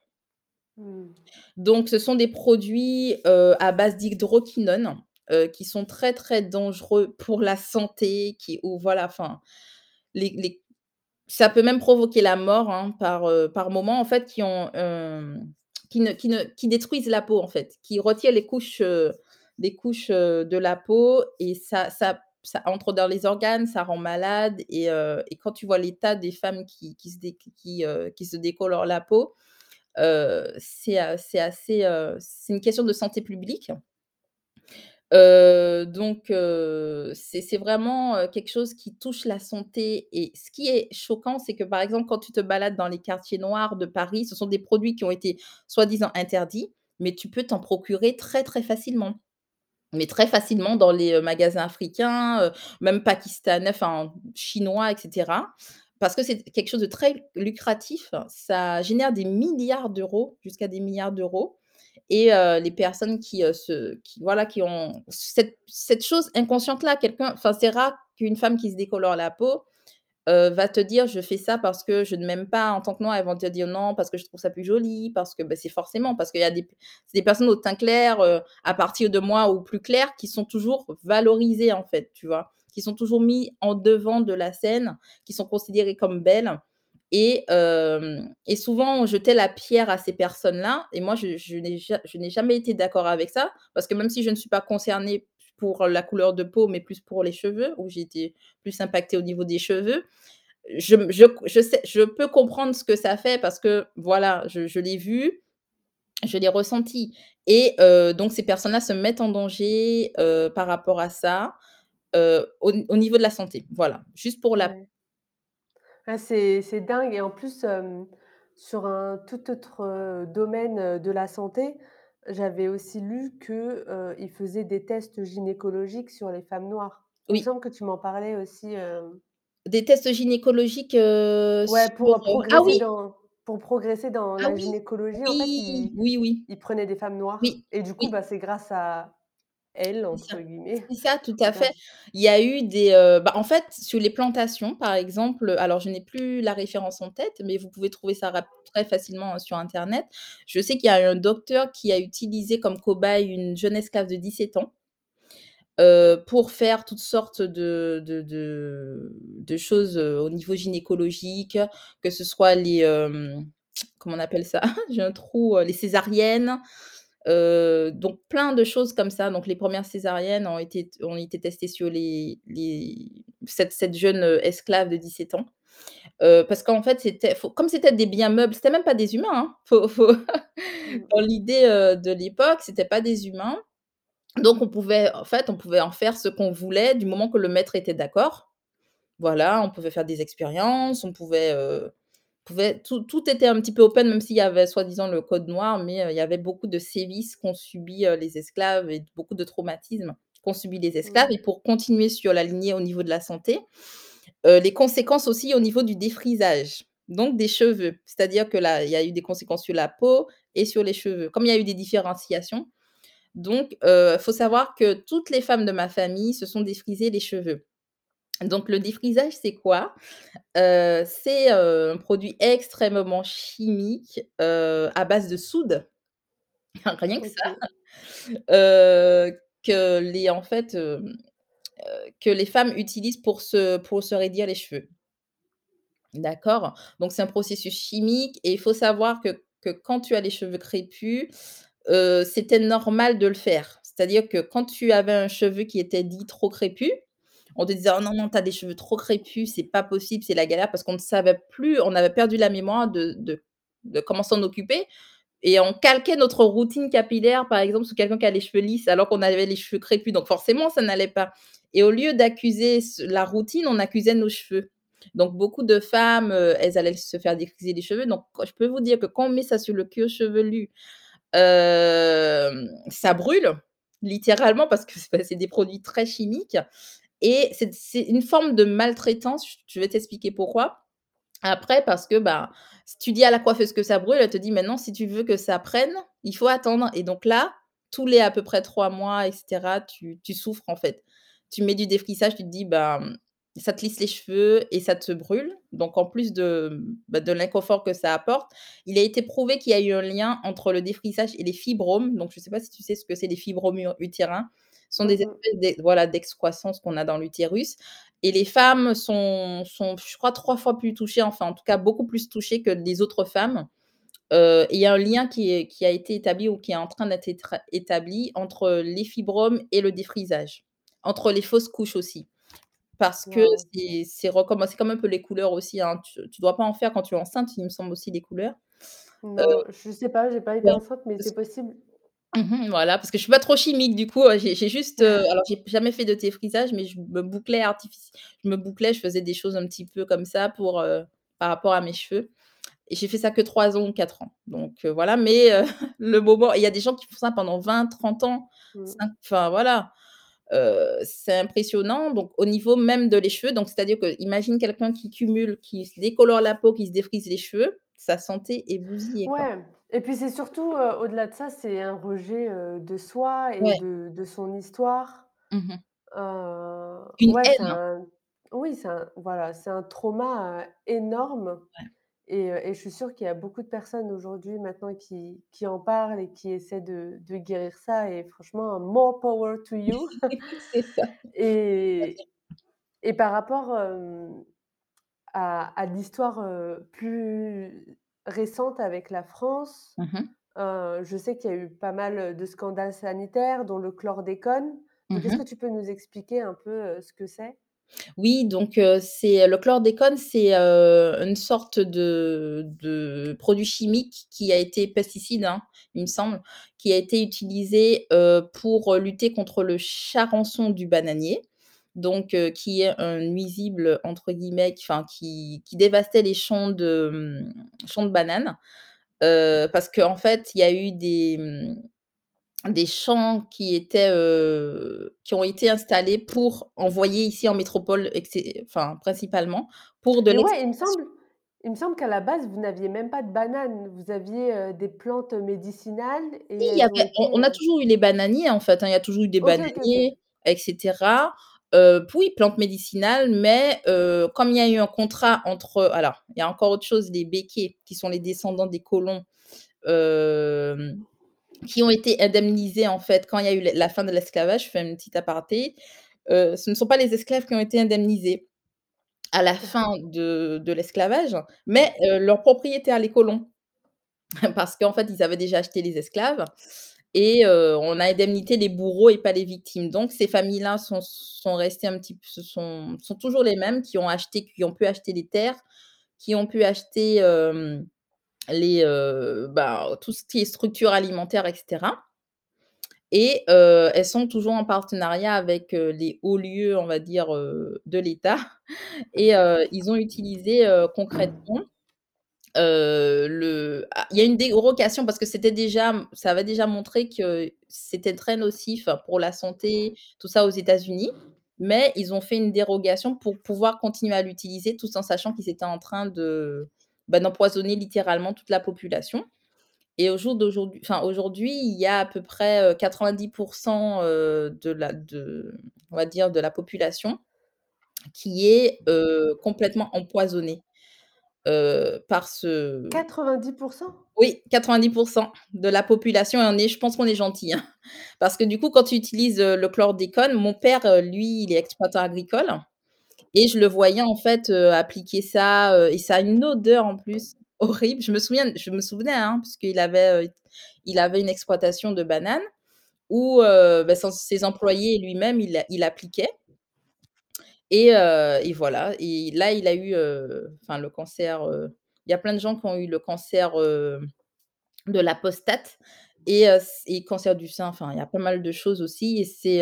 Speaker 1: mmh,
Speaker 2: Donc ce sont des produits, heu, à base d'hydroquinone, heu, qui sont très, très dangereux pour la santé, qui ou voilà, enfin, les les ça peut même provoquer la mort, hein, par, heu, par moment, en fait, qui ont, qui ne qui ne qui détruisent la peau, en fait, qui retirent les couches, les couches, de la peau et ça ça ça entre dans les organes, ça rend malade et heu et quand tu vois l'état des femmes qui qui se qui, heu, qui se décolorent la peau, heu, c'est, assez, c'est une question de santé publique. Donc c'est vraiment, quelque chose qui touche la santé et ce qui est choquant, c'est que, par exemple, quand tu te balades dans les quartiers noirs de Paris, ce sont des produits qui ont été soi-disant interdits, mais tu peux t'en procurer très, très facilement. Mais très facilement dans les, magasins africains, même pakistanais, enfin chinois et cetera. Parce que c'est quelque chose de très lucratif. Ça génère des milliards d'euros, jusqu'à des milliards d'euros et les personnes qui, se voilà, qui ont cette chose inconsciente-là, quelqu'un c'est rare qu'une femme qui se décolore la peau, heu, va te dire: «Je fais ça parce que je ne m'aime pas en tant que noire». Elles vont te dire: «Non, parce que je trouve ça plus joli, parce que» bah, c'est forcément parce qu'il y a des des personnes au teint clair, heu, à partir de moi ou plus clair, qui sont toujours valorisées, en fait, tu vois? Qui sont toujours mis en devant de la scène, qui sont considérées comme belles et hem et souvent on jetait la pierre à ces personnes-là et moi je je n'ai jamais été d'accord avec ça parce que même si je ne suis pas concernée pour la couleur de peau, mais plus pour les cheveux, où j'ai été plus impactée au niveau des cheveux, je je je sais je peux comprendre ce que ça fait parce que voilà, je je l'ai vu, je l'ai ressenti. Et heu, donc ces personnes-là se mettent en danger, heu, par rapport à ça, heu, au niveau de la santé, voilà, juste pour la
Speaker 1: Ouais. Ah, c'est dingue. Et en plus, sur un tout autre, domaine, de la santé, j'avais aussi lu que, heu, ils faisaient des tests gynécologiques sur les femmes noires. Il me
Speaker 2: oui,
Speaker 1: semble que tu m'en parlais aussi,
Speaker 2: des tests gynécologiques, heu,
Speaker 1: ouais,
Speaker 2: sur,
Speaker 1: pour, heu,
Speaker 2: heu ah
Speaker 1: progresser
Speaker 2: oui,
Speaker 1: dans pour progresser dans
Speaker 2: ah
Speaker 1: la
Speaker 2: oui,
Speaker 1: gynécologie, en fait,
Speaker 2: oui,
Speaker 1: ils
Speaker 2: oui, oui,
Speaker 1: ils prenaient des femmes noires
Speaker 2: oui,
Speaker 1: et du coup,
Speaker 2: oui.
Speaker 1: bah, c'est grâce à
Speaker 2: C'est ça.
Speaker 1: entre guillemets,
Speaker 2: C'est ça, tout à fait. Il y a eu des, heu, bah, en fait, sur les plantations, par exemple, alors je n'ai plus la référence en tête, mais vous pouvez trouver ça rap très facilement, heu, sur internet. Je sais qu'il y a un docteur qui a utilisé comme cobaye une jeune esclave de 17 ans, heu, pour faire toutes sortes de de de de choses, heu, au niveau gynécologique, que ce soit les, hem, comment on appelle ça? J'ai un trou, heu, les césariennes, Donc plein de choses comme ça. Donc les premières césariennes ont été ont été testées sur les les cette cette jeune, esclave de 17 ans. Parce qu'en fait, c'était comme c'était des biens meubles, c'était même pas des humains, hein. Faut faut
Speaker 1: mmh
Speaker 2: dans l'idée, de l'époque, c'était pas des humains. Donc on pouvait en fait, on pouvait en faire ce qu'on voulait du moment que le maître était d'accord. Voilà, on pouvait faire des expériences, on pouvait, pouvait tout tout était un petit peu open, même s'il y avait soi-disant le code noir, mais heu, il y avait beaucoup de sévices qu'ont subi, heu, les esclaves et beaucoup de traumatismes qu'ont subi les esclaves et pour continuer sur la lignée au niveau de la santé, heu, les conséquences aussi au niveau du défrisage, donc des cheveux. C'est-à-dire que là, il y a eu des conséquences sur la peau et sur les cheveux. Comme il y a eu des différenciations, donc heu, faut savoir que toutes les femmes de ma famille se sont défrisées les cheveux. Donc le défrisage, c'est quoi? Heu, c'est, heu, un produit extrêmement chimique, heu, à base de soude, rien que ça, que les en fait, que les femmes utilisent pour se pour se raidir les cheveux. D'accord? Donc c'est un processus chimique et il faut savoir que que quand tu as les cheveux crépus, c'était normal de le faire. C'est-à-dire que quand tu avais un cheveu qui était dit trop crépus, on te disait: «Oh non, non, tu as des cheveux trop crépus, c'est pas possible, c'est la galère», parce qu'on ne savait plus, on avait perdu la mémoire de de de comment s'en occuper. Et on calquait notre routine capillaire, par exemple, sur quelqu'un qui a les cheveux lisses alors qu'on avait les cheveux crépus, donc forcément ça n'allait pas. Et au lieu d'accuser la routine, on accusait nos cheveux. Donc beaucoup de femmes, heu, elles allaient se faire défriser les cheveux, donc je peux vous dire que quand on met ça sur le cuir chevelu, hem, ça brûle, littéralement parce que c'est des produits très chimiques et c'est une forme de maltraitance, je vais t'expliquer pourquoi. Après parce que, bah, si tu dis à la coiffeuse que ça brûle, elle te dit: «Maintenant si tu veux que ça prenne, il faut attendre» et donc là, tous les à peu près 3 mois et cetera, tu tu souffres en fait. Tu mets du défrisage, tu te dis, bah, ça te lisse les cheveux et ça te brûle. Donc en plus de, bah, de l'inconfort que ça apporte, il a été prouvé qu'il y a eu un lien entre le défrisage et les fibromes. Donc je ne sais pas si tu sais ce que c'est les fibromes utérins? Sont des
Speaker 1: Mmh mh.
Speaker 2: espèces d'ex voilà, d'excroissance qu'on a dans l'utérus et les femmes sont sont, je crois, 3 fois plus touchées, enfin, en tout cas, beaucoup plus touchées que les autres femmes. Heu, et il y a un lien qui est qui a été établi ou qui est en train d'être établi entre les fibromes et le défrisage. Entre les fausses couches aussi. Parce que
Speaker 1: Waouh.
Speaker 2: c'est comme un peu les couleurs aussi, hein. Tu tu dois pas en faire quand tu es enceinte, il me semble aussi les couleurs.
Speaker 1: Non, je sais pas, j'ai pas été
Speaker 2: ouais,
Speaker 1: enceinte, mais c'est possible.
Speaker 2: Mmh voilà, parce que je suis pas trop chimique du coup, heu, j'ai j'ai juste, heu, alors j'ai jamais fait de défrisage, mais je me bouclais artifici je me bouclais, je faisais des choses un petit peu comme ça pour, heu, par rapport à mes cheveux et j'ai fait ça que 3 ans ou 4 ans. Donc heu, voilà, mais heu, le moment il y a des gens qui font ça pendant 20-30 ans,
Speaker 1: Mmh.
Speaker 2: enfin voilà, heu, c'est impressionnant. Donc au niveau même de les cheveux, donc c'est-à-dire que imagine quelqu'un qui cumule, qui se décolore la peau, qui se défrise les cheveux, sa santé est bousillée, quoi.
Speaker 1: Ouais Et puis c'est surtout, heu, au-delà de ça, c'est un rejet, heu, de soi et
Speaker 2: Ouais.
Speaker 1: de de son histoire.
Speaker 2: Mmh mh.
Speaker 1: Heu,
Speaker 2: Une
Speaker 1: ouais, c'est
Speaker 2: haine.
Speaker 1: un oui, c'est un voilà, c'est un trauma, heu, énorme
Speaker 2: Ouais.
Speaker 1: et heu et je suis sûre qu'il y a beaucoup de personnes aujourd'hui, maintenant, qui qui en parlent et qui essaient de de guérir ça et franchement, more power to you.
Speaker 2: C'est ça.
Speaker 1: Et et par rapport, hem, à à l'histoire, heu, plus récente avec la France,
Speaker 2: Mmh
Speaker 1: je sais qu'il y a eu pas mal de scandales sanitaires, dont le chlordécone.
Speaker 2: Mmh
Speaker 1: Donc est-ce que tu peux nous expliquer un peu, ce que c'est?
Speaker 2: Oui, donc c'est le chlordécone, c'est, une sorte de de produit chimique qui a été pesticide, hein, il me semble, qui a été utilisé, pour lutter contre le charançon du bananier. Donc qui est un «nuisible» entre guillemets, qui enfin qui qui dévastait les champs de, mmh, champs de bananes. Parce qu'en fait, il y a eu des, mmh, des champs qui étaient, qui ont été installés pour envoyer ici en métropole enfin principalement pour de
Speaker 1: ouais, il me semble il me semble qu'à la base, vous n'aviez même pas de bananes. Vous aviez, des plantes médicinales et
Speaker 2: Si, il y
Speaker 1: elles ont
Speaker 2: avait on a toujours eu les bananiers, en fait, hein, il y a toujours eu des bananiers et cetera. Heu, p oui, plantes médicinales, mais heu, comme il y a eu un contrat entre alors, il y a encore autre chose, les Békés, qui sont les descendants des colons, hem, qui ont été indemnisés, en fait, quand il y a eu la fin de l'esclavage. Je fais une petite aparté. Ce ne sont pas les esclaves qui ont été indemnisés à la fin de de l'esclavage, mais leurs propriétaires, les colons. Parce qu'en fait, ils avaient déjà acheté les esclaves et on a indemnité les bourreaux et pas les victimes. Donc ces familles-là sont sont restées un petit p se sont sont toujours les mêmes, qui ont acheté qui ont pu acheter des terres, qui ont pu acheter, hem, les, heu, bah, tout ce qui est structure alimentaire et cetera et elles sont toujours en partenariat avec, les hauts lieux, on va dire, de l'État et ils ont utilisé, concrètement, le ah, il y a une dérogation parce que c'était déjà, ça avait déjà montré que c'était très nocif pour la santé, tout ça, aux États-Unis, mais ils ont fait une dérogation pour pouvoir continuer à l'utiliser, tout en sachant qu'ils étaient en train de, bah, d'empoisonner littéralement toute la population. Et au jour d'aujourd'hui enfin, aujourd'hui, il y a à peu près, heu, 90 % heu, de la on va dire, de la population qui est, complètement empoisonnée, par ce
Speaker 1: 90 %?
Speaker 2: Oui, 90 % de la population et on est je pense qu'on est gentils, hein. Parce que du coup, quand tu utilises, le chlordécone, mon père, lui, il est exploitant agricole et je le voyais, en fait, appliquer ça, et ça a une odeur, en plus, horrible. Je me souviens je me souvenais, hein, parce qu'il avait, il avait une exploitation de bananes où, son ses employés et lui-même, il appliquait et heu et voilà et là, il a eu, enfin le cancer, heu, il y a plein de gens qui ont eu le cancer, de la prostate et heu, c et cancer du sein, enfin, il y a pas mal de choses aussi et c'est,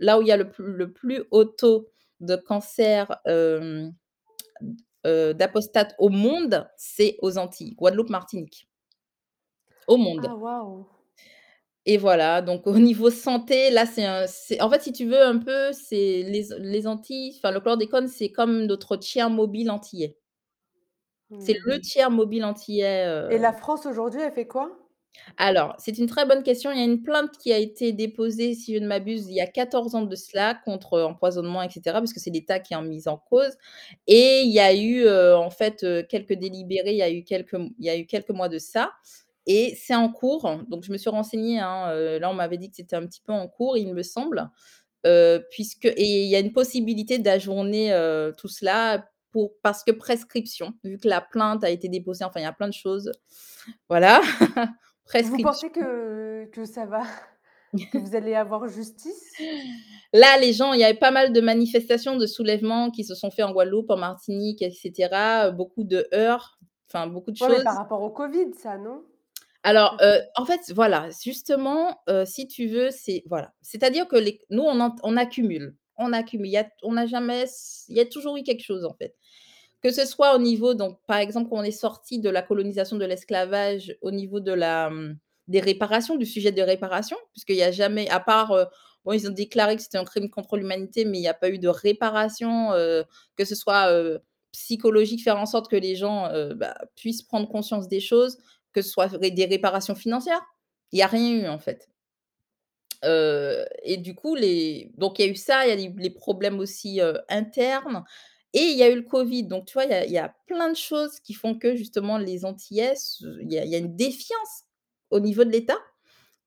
Speaker 2: là où il y a le plus le plus haut taux de cancer, d'apostate au monde, c'est aux Antilles, Guadeloupe, Martinique. Au
Speaker 1: Ah
Speaker 2: monde.
Speaker 1: waouh!
Speaker 2: Et voilà, donc au niveau santé, là, c'est un c'est en fait, si tu veux un peu, c'est les les Antilles, enfin, le chlordécone, c'est comme notre tiers mobile antillais. C'est
Speaker 1: Mmh.
Speaker 2: le tiers mobile antillais,
Speaker 1: Et la
Speaker 2: heu
Speaker 1: France aujourd'hui, elle fait quoi?
Speaker 2: Alors, c'est une très bonne question. Il y a une plainte qui a été déposée, si je ne m'abuse, il y a 14 ans de cela, contre empoisonnement et cetera, puisque c'est l'État qui est en mise en cause et il y a eu, heu, en fait, heu, quelques délibérés, il y a eu quelques m il y a eu quelques mois de ça et c'est en cours. Donc je me suis renseignée, hein, heu, là, on m'avait dit que c'était un petit peu en cours, il me semble, heu, puisque et il y a une possibilité d'ajourner, heu, tout cela pour parce que prescription, vu que la plainte a été déposée, enfin, il y a plein de choses. Voilà,
Speaker 1: Vous
Speaker 2: prescription.
Speaker 1: pensez que que ça va que vous allez avoir justice?
Speaker 2: Là, les gens il y avait pas mal de manifestations, de soulèvements qui se sont faits en Guadeloupe, en Martinique et cetera, heu, beaucoup de heurts, enfin, beaucoup de
Speaker 1: Ouais, mais par
Speaker 2: choses.
Speaker 1: rapport au covid, ça, non?
Speaker 2: Alors,
Speaker 1: que
Speaker 2: en fait, voilà, justement, si tu veux, c'est voilà, c'est-à-dire que les nous, on on accumule, on accumule. Il y a on n'a jamais il y a toujours eu quelque chose, en fait. Que ce soit au niveau donc par exemple, quand on est sortis de la colonisation, de l'esclavage, au niveau de la, mmh, des réparations, du sujet des réparations, puisqu'il y a jamais à part, bon, ils ont déclaré que c'était un crime contre l'humanité, mais il y a pas eu de réparation, que ce soit, psychologique, faire en sorte que les gens, bah, puissent prendre conscience des choses. Que ce soit des réparations financières. Il y a rien eu, en fait. Et du coup, les donc il y a eu ça, il y a les les problèmes aussi, internes et il y a eu le covid. Donc tu vois, il y a il y a plein de choses qui font que justement les Antillais il y a il y a une défiance au niveau de l'État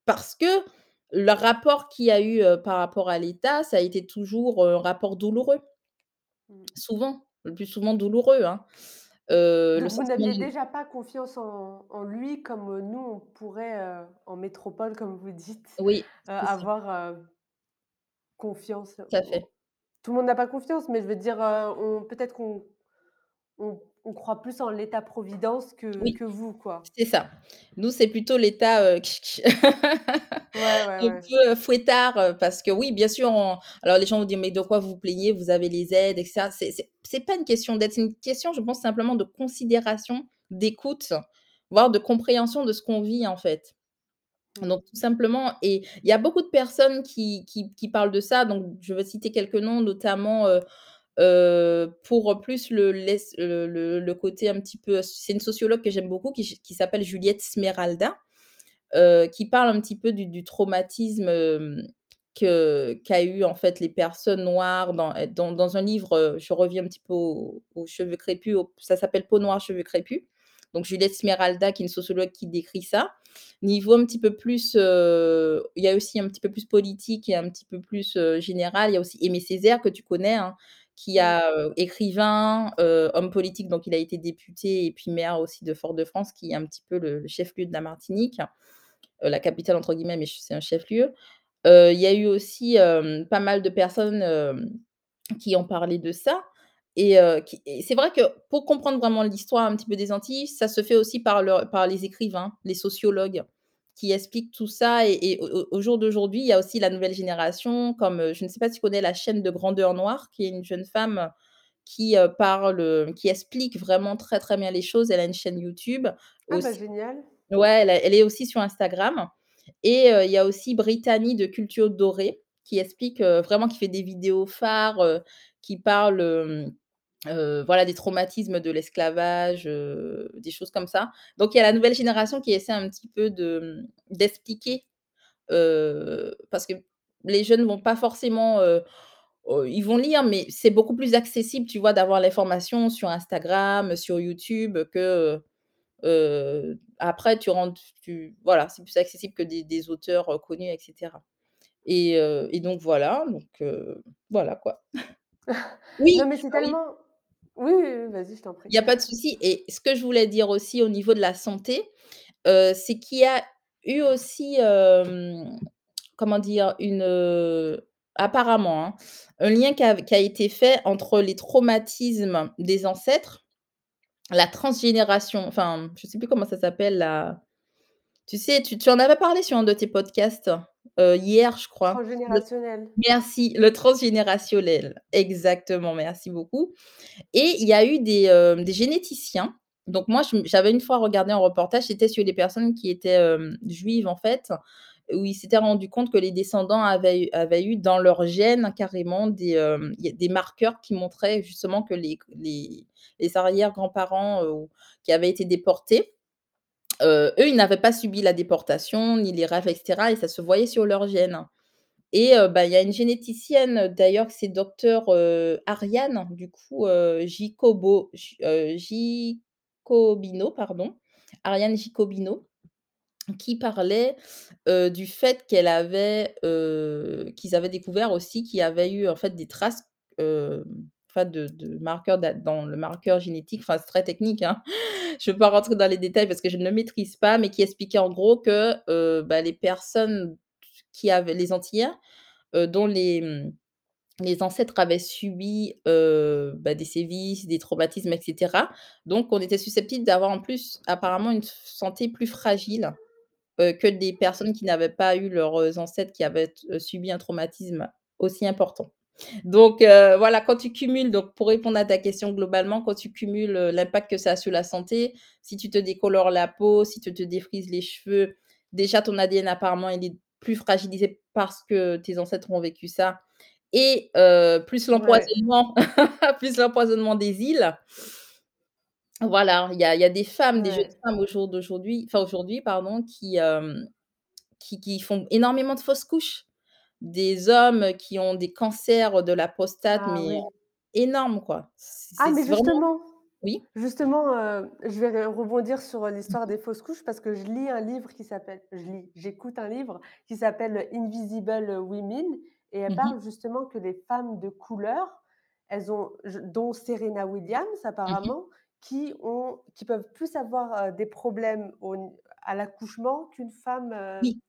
Speaker 2: parce que le rapport qu'il y a eu, par rapport à l'État, ça a été toujours, un rapport douloureux.
Speaker 1: Mmh.
Speaker 2: Souvent, le plus souvent douloureux, hein. Heu, le
Speaker 1: Donc vous
Speaker 2: sentiment
Speaker 1: n'aviez
Speaker 2: de
Speaker 1: déjà pas confiance en en lui comme, heu, nous on pourrait, heu, en métropole comme vous dites,
Speaker 2: oui,
Speaker 1: heu,
Speaker 2: c'est ça,
Speaker 1: avoir, heu, confiance
Speaker 2: tout à
Speaker 1: le monde n'a pas confiance, mais je veux dire, heu, on peut-être qu'on on on croit plus en l'État-providence que
Speaker 2: Oui.
Speaker 1: que vous, quoi.
Speaker 2: C'est ça. Nous, c'est plutôt l'état, heu,
Speaker 1: Ouais, ouais,
Speaker 2: un
Speaker 1: ouais.
Speaker 2: peu, heu, fouettard, heu, parce que oui, bien sûr, on alors les gens vont dire: «Mais de quoi vous vous plaignez? Vous avez les aides et cetera». C'est pas une question d'aide, c'est une question, je pense, simplement de considération, d'écoute, voire de compréhension de ce qu'on vit, en fait.
Speaker 1: Mmh.
Speaker 2: Donc tout simplement et il y a beaucoup de personnes qui qui qui parlent de ça, donc je vais citer quelques noms, notamment, heu Heu, pour plus le le le côté un petit peu c'est une sociologue que j'aime beaucoup qui qui s'appelle Juliette Smeralda, heu, qui parle un petit peu du traumatisme, que qu'a eu en fait les personnes noires dans dans un livre, heu, je reviens un petit peu aux cheveux crépus, ça s'appelle «Peau noire, cheveux crépus». Donc Juliette Smeralda qui est une sociologue qui décrit ça. Niveau un petit peu plus, il y a aussi un petit peu plus politique et un petit peu plus, général, il y a aussi Aimé Césaire que tu connais, hein, qui a, écrivain, homme politique, donc il a été député et puis maire aussi de Fort-de-France, qui est un petit peu le chef-lieu de la Martinique, «la capitale» entre guillemets, mais c'est un chef-lieu. Il y a eu aussi, pas mal de personnes, qui ont parlé de ça et et c'est vrai que pour comprendre vraiment l'histoire un petit peu des Antilles, ça se fait aussi par le par les écrivains, les sociologues qui expliquent tout ça et et au jour d'aujourd'hui, il y a aussi la nouvelle génération comme, heu, je ne sais pas si tu connais la chaîne de Grandeur Noire, qui est une jeune femme qui, heu, parle, qui explique vraiment très, très bien les choses. Elle a une chaîne YouTube
Speaker 1: Ah bah,
Speaker 2: aussi
Speaker 1: génial.
Speaker 2: ouais, elle elle est aussi sur Instagram et il y a aussi Brittany de Culture Dorée qui explique, vraiment qui fait des vidéos phares, heu, qui parle, heu, voilà des traumatismes de l'esclavage, heu, des choses comme ça. Donc il y a la nouvelle génération qui essaie un petit peu de, mmh, d'expliquer, heu, parce que les jeunes vont pas forcément, heu heu, ils vont lire, mais c'est beaucoup plus accessible, tu vois, d'avoir l'information sur Instagram, sur YouTube que, heu, après tu rentres tu voilà, c'est plus accessible que des des auteurs, heu, connus et cetera et heu et donc voilà, donc heu, voilà quoi.
Speaker 1: Non,
Speaker 2: Oui,
Speaker 1: mais c'est
Speaker 2: oui,
Speaker 1: tellement oui, vas-y, je t'en prie.
Speaker 2: il y a pas de souci et ce que je voulais dire aussi au niveau de la santé, heu, c'est qu'il y a eu aussi, comment dire? Une, apparemment, hein, un lien qui a été fait entre les traumatismes des ancêtres, la transgénération, enfin, je sais plus comment ça s'appelle la Tu sais, tu tu en avais parlé sur un de tes podcasts, heu, hier, je crois. Le
Speaker 1: Transgénérationnel.
Speaker 2: merci, le transgénérationnel. Exactement, merci beaucoup et il y a eu des, hem, des généticiens. Donc moi, j'avais une fois regardé un reportage, c'était sur les personnes qui étaient, hem, juives, en fait, où ils s'étaient rendus compte que les descendants avaient eu avaient eu dans leurs gènes carrément des, des marqueurs qui montraient justement que les les les arrière-grands-parents, qui avaient été déportés Heu, eux, ils n'avaient pas subi la déportation, ni les rafles et cetera et ça se voyait sur leurs gènes. Et heu, bah, il y a une généticienne, d'ailleurs, c'est docteur, heu, Ariane, du coup, Gicobo Jicobino, pardon, Ariane Jicobino, qui parlait, du fait qu'elle avait, qu'ils avaient découvert aussi qu'il y avait eu, en fait, des traces, enfin de marqueurs d'a dans le marqueur génétique, enfin, c'est très technique, hein. Je ne veux pas rentrer dans les détails parce que je ne le maîtrise pas, mais qui expliquait en gros que, heu, bah, les personnes qui avaient les Antillais, heu, dont les, les ancêtres avaient subi, heu, bah, des sévices, des traumatismes et cetera. Donc on était susceptible d'avoir en plus apparemment une santé plus fragile, heu, que des personnes qui n'avaient pas eu leurs ancêtres qui avaient subi un traumatisme aussi important. Donc heu, voilà, quand tu cumules donc pour répondre à ta question globalement, quand tu cumules, heu, l'impact que ça a sur la santé, si tu te décolores la peau, si tu te défrises les cheveux, déjà ton ADN apparemment il est plus fragilisé parce que tes ancêtres ont vécu ça et heu, plus
Speaker 1: Ouais.
Speaker 2: l'empoisonnement plus l'empoisonnement des îles, Voilà, il y a il y a des femmes, des jeunes femmes au jour d'aujourd'hui, enfin aujourd'hui pardon, qui, hem, qui qui font énormément de fausses couches. Des hommes qui ont des cancers de la prostate,
Speaker 1: Ah
Speaker 2: mais
Speaker 1: oui.
Speaker 2: énormes quoi.
Speaker 1: Ah
Speaker 2: C'est
Speaker 1: mais
Speaker 2: vraiment
Speaker 1: justement
Speaker 2: oui?
Speaker 1: justement, heu, je vais re rebondir sur, l'histoire des fausses couches parce que je lis un livre qui s'appelle je lis, j'écoute un livre qui s'appelle Invisible Women et elle
Speaker 2: Mmh mh.
Speaker 1: parle justement que les femmes de couleur, elles ont je dont Serena Williams
Speaker 2: Mmh mh.
Speaker 1: apparemment, qui ont qui peuvent plus avoir, heu, des problèmes au à l'accouchement qu'une femme,
Speaker 2: Oui.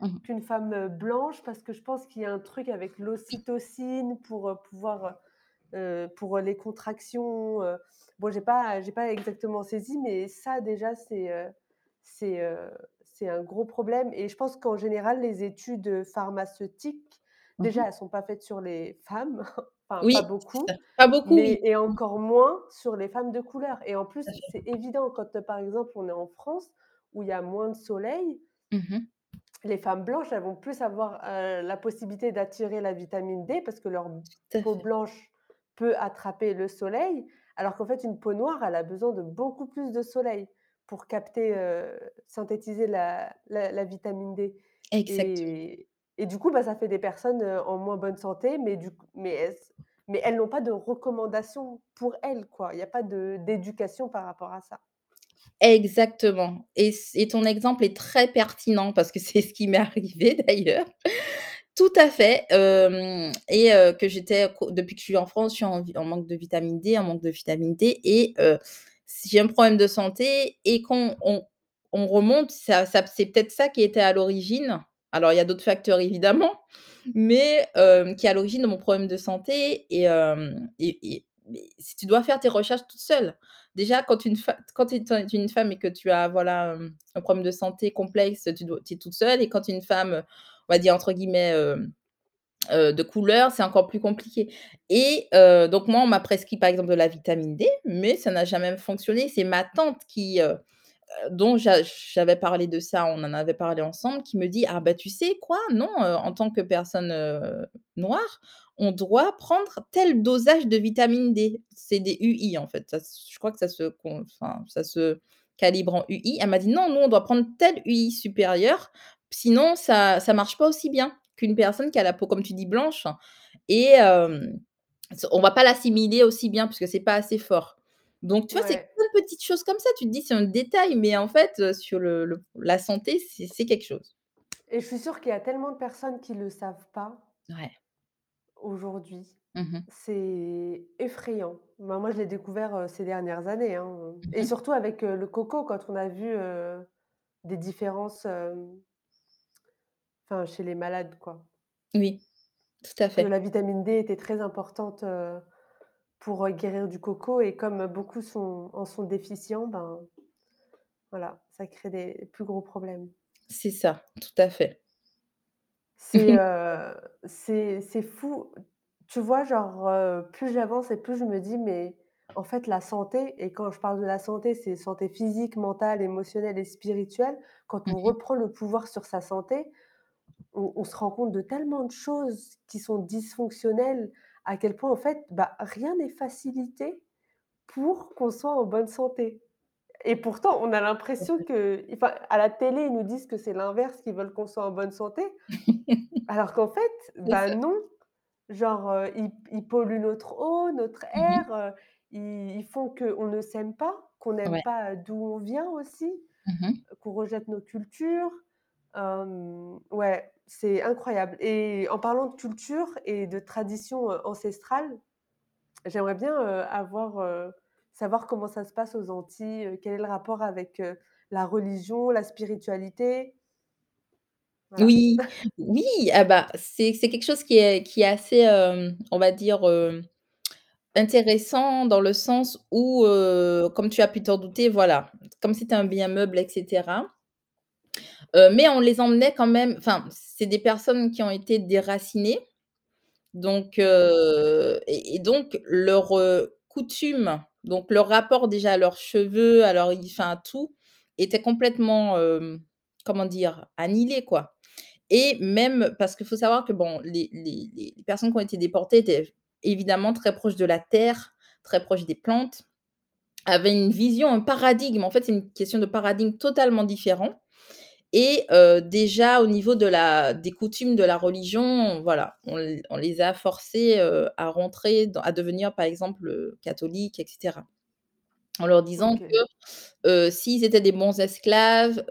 Speaker 2: Mmh mh.
Speaker 1: qu'une femme, heu, blanche parce que je pense qu'il y a un truc avec l'ocytocine pour, heu, pouvoir, heu, pour, les contractions, bon j'ai pas j'ai pas exactement saisi, mais ça déjà c'est, c'est, c'est un gros problème et je pense qu'en général les études, pharmaceutiques,
Speaker 2: Mmh
Speaker 1: déjà elles sont pas faites sur les femmes, enfin pas
Speaker 2: Oui,
Speaker 1: beaucoup,
Speaker 2: Pas beaucoup,
Speaker 1: mais
Speaker 2: oui.
Speaker 1: et encore moins sur les femmes de couleur et en plus c'est évident quand, par exemple on est en France où il y a moins de soleil
Speaker 2: Mmh mh.
Speaker 1: Les femmes blanches, elles vont plus avoir, la possibilité d'attirer la vitamine D parce que leur peau
Speaker 2: fait.
Speaker 1: blanche peut attraper le soleil, alors qu'en fait une peau noire, elle a besoin de beaucoup plus de soleil pour capter, synthétiser la la la vitamine D
Speaker 2: Exactement.
Speaker 1: et et du coup, bah, ça fait des personnes, en moins bonne santé, mais du mais elles mais elles n'ont pas de recommandations pour elles, quoi. Il y a pas de d'éducation par rapport à ça.
Speaker 2: Exactement et et ton exemple est très pertinent parce que c'est ce qui m'est arrivé d'ailleurs. Tout à fait, et que j'étais depuis que je suis en France, je suis en manque de vitamine D, en manque de vitamine D et j'ai un problème de santé et qu'on on on remonte, ça ça c'est peut-être ça qui était à l'origine. Alors il y a d'autres facteurs évidemment, mais qui est à l'origine de mon problème de santé et si tu dois faire tes recherches toute seule. Déjà quand tu es une femme et que tu as voilà, un problème de santé complexe, tu dois es toute seule et quand une femme, on va dire entre guillemets, hem, heu, «de couleur», c'est encore plus compliqué et heu, donc moi on m'a prescrit par exemple de la vitamine D, mais ça n'a jamais fonctionné. C'est ma tante qui, dont j'a j'avais parlé de ça, on en avait parlé ensemble, qui me dit: «Ah bah tu sais quoi? Non, heu, en tant que personne, heu, noire, on doit prendre tel dosage de vitamine D». C'est des UI en fait, je crois que ça se calibre en UI. Elle m'a dit: «Non, nous on doit prendre tel UI supérieur, sinon ça ça marche pas aussi bien qu'une personne qui a la peau comme tu dis blanche et s on va pas l'assimiler aussi bien puisque c'est pas assez fort». Donc tu vois, c'est
Speaker 1: Ouais.
Speaker 2: plein de petites choses comme ça, tu te dis: «C'est un détail», mais en fait, heu, sur le le la santé, c'est c'est quelque chose.
Speaker 1: Et je suis sûre qu'il y a tellement de personnes qui le savent pas
Speaker 2: Ouais.
Speaker 1: aujourd'hui.
Speaker 2: Mmh mh.
Speaker 1: C'est effrayant. Ben, moi, je l'ai découvert, heu, ces dernières années, hein, heu
Speaker 2: Mmh
Speaker 1: et
Speaker 2: mh.
Speaker 1: surtout avec, heu, le coco quand on a vu, heu, des différences, hem enfin chez les malades, quoi.
Speaker 2: Oui, tout à
Speaker 1: Que
Speaker 2: fait.
Speaker 1: la vitamine D était très importante, heu, pour, heu, guérir du coco et comme beaucoup sont en sont déficients, ben voilà, ça crée des plus gros problèmes.
Speaker 2: C'est ça, tout à fait.
Speaker 1: C'est, heu, c'est c'est fou. Tu vois, genre, heu, plus j'avance et plus je me dis: «Mais en fait, la santé» et quand je parle de la santé, c'est santé physique, mentale, émotionnelle et spirituelle. Quand on
Speaker 2: mh.
Speaker 1: reprend le pouvoir sur sa santé, on on se rend compte de tellement de choses qui sont dysfonctionnelles, à quel point, en fait, bah, rien n'est facilité pour qu'on soit en bonne santé et pourtant, on a l'impression que enfin, à la télé, ils nous disent que c'est l'inverse, qu'ils veulent qu'on soit en bonne santé, alors qu'en fait, bah, non. Genre, heu, ils ils polluent notre eau, notre
Speaker 2: Mmh mh.
Speaker 1: air, heu, ils ils font qu'on ne s'aime pas, qu'on n'aime
Speaker 2: Ouais.
Speaker 1: pas, heu, d'où on vient aussi,
Speaker 2: Mmh mh.
Speaker 1: qu'on rejette nos cultures. Ouais, c'est incroyable et en parlant de culture et de tradition, heu, ancestrale, j'aimerais bien, avoir, heu, savoir comment ça se passe aux Antilles, quel est le rapport avec, la religion, la spiritualité?
Speaker 2: Oui, oui, ah bah, c'est c'est quelque chose qui est qui est assez, on va dire, intéressant dans le sens où, comme tu as pu t'en douter, voilà, comme c'était un bien meuble et heu, mais on les emmenait quand même enfin, c'est des personnes qui ont été déracinées donc heu et donc leurs, heu, coutumes, donc leur rapport déjà à leurs cheveux, à leur enfin tout, était complètement, hem, comment dire? Annihilé, quoi et même parce qu'il faut savoir que bon, les les les personnes qui ont été déportées étaient évidemment très proches de la terre, très proches des plantes avait une vision, un paradigme. En fait, c'est une question de paradigme totalement différent et déjà au niveau de la des coutumes de la religion, voilà, on les a forcés, à rentrer dans à devenir, par exemple, catholiques et cetera. En leur disant que, s'ils étaient des bons esclaves,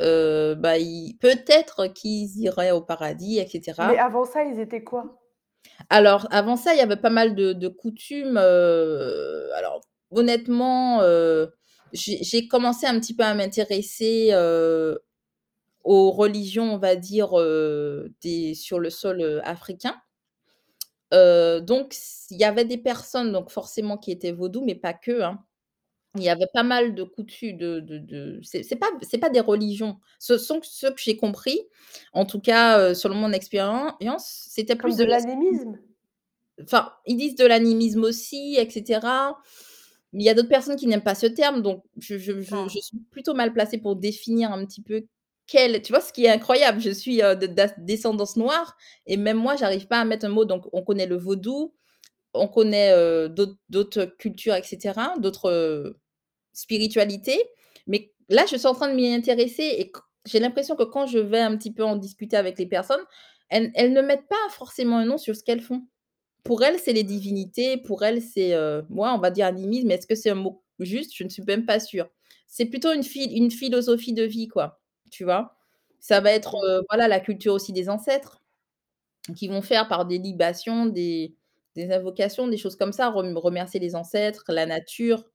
Speaker 2: bah, ils peut-être qu'ils iraient au paradis et
Speaker 1: Mais avant ça, ils étaient quoi?
Speaker 2: Alors avant ça, il y avait pas mal de de coutumes, alors honnêtement, j'ai j'ai commencé un petit peu à m'intéresser, aux religions, on va dire, heu, des sur le sol, heu, africain. Heu, donc il y avait des personnes donc forcément qui étaient vaudou, mais pas que, hein. Il y avait pas mal de coutu de de de c'est c'est pas c'est pas des religions. Ce sont ceux que j'ai compris, en tout cas, selon mon expérience, c'était
Speaker 1: Comme
Speaker 2: plus
Speaker 1: de
Speaker 2: de la
Speaker 1: l'animisme?
Speaker 2: Enfin, ils disent de l'animisme aussi et cetera. Mais il y a d'autres personnes qui n'aiment pas ce terme, donc je je je je
Speaker 1: Ah.
Speaker 2: suis plutôt mal placée pour définir un petit peu quel tu vois? Ce qui est incroyable, je suis, heu, de descendance noire et même moi, j'arrive pas à mettre un mot. Donc on connaît le vaudou, on connaît, d'autres cultures et cetera, d'autres, spiritualités. Mais là, je suis en train de m'y intéresser et j'ai l'impression que quand je vais un petit peu en discuter avec les personnes, elles elles ne mettent pas forcément un nom sur ce qu'elles font. Pour elles, c'est les divinités, pour elles, c'est, moi, on va dire animisme, mais est-ce que c'est un mot juste? Je ne suis même pas sûre. C'est plutôt une une philosophie de vie, quoi, tu vois? Ça va être, heu, voilà, la culture aussi des ancêtres qui vont faire par des libations, des des invocations, des choses comme ça, rem remercier les ancêtres, la nature,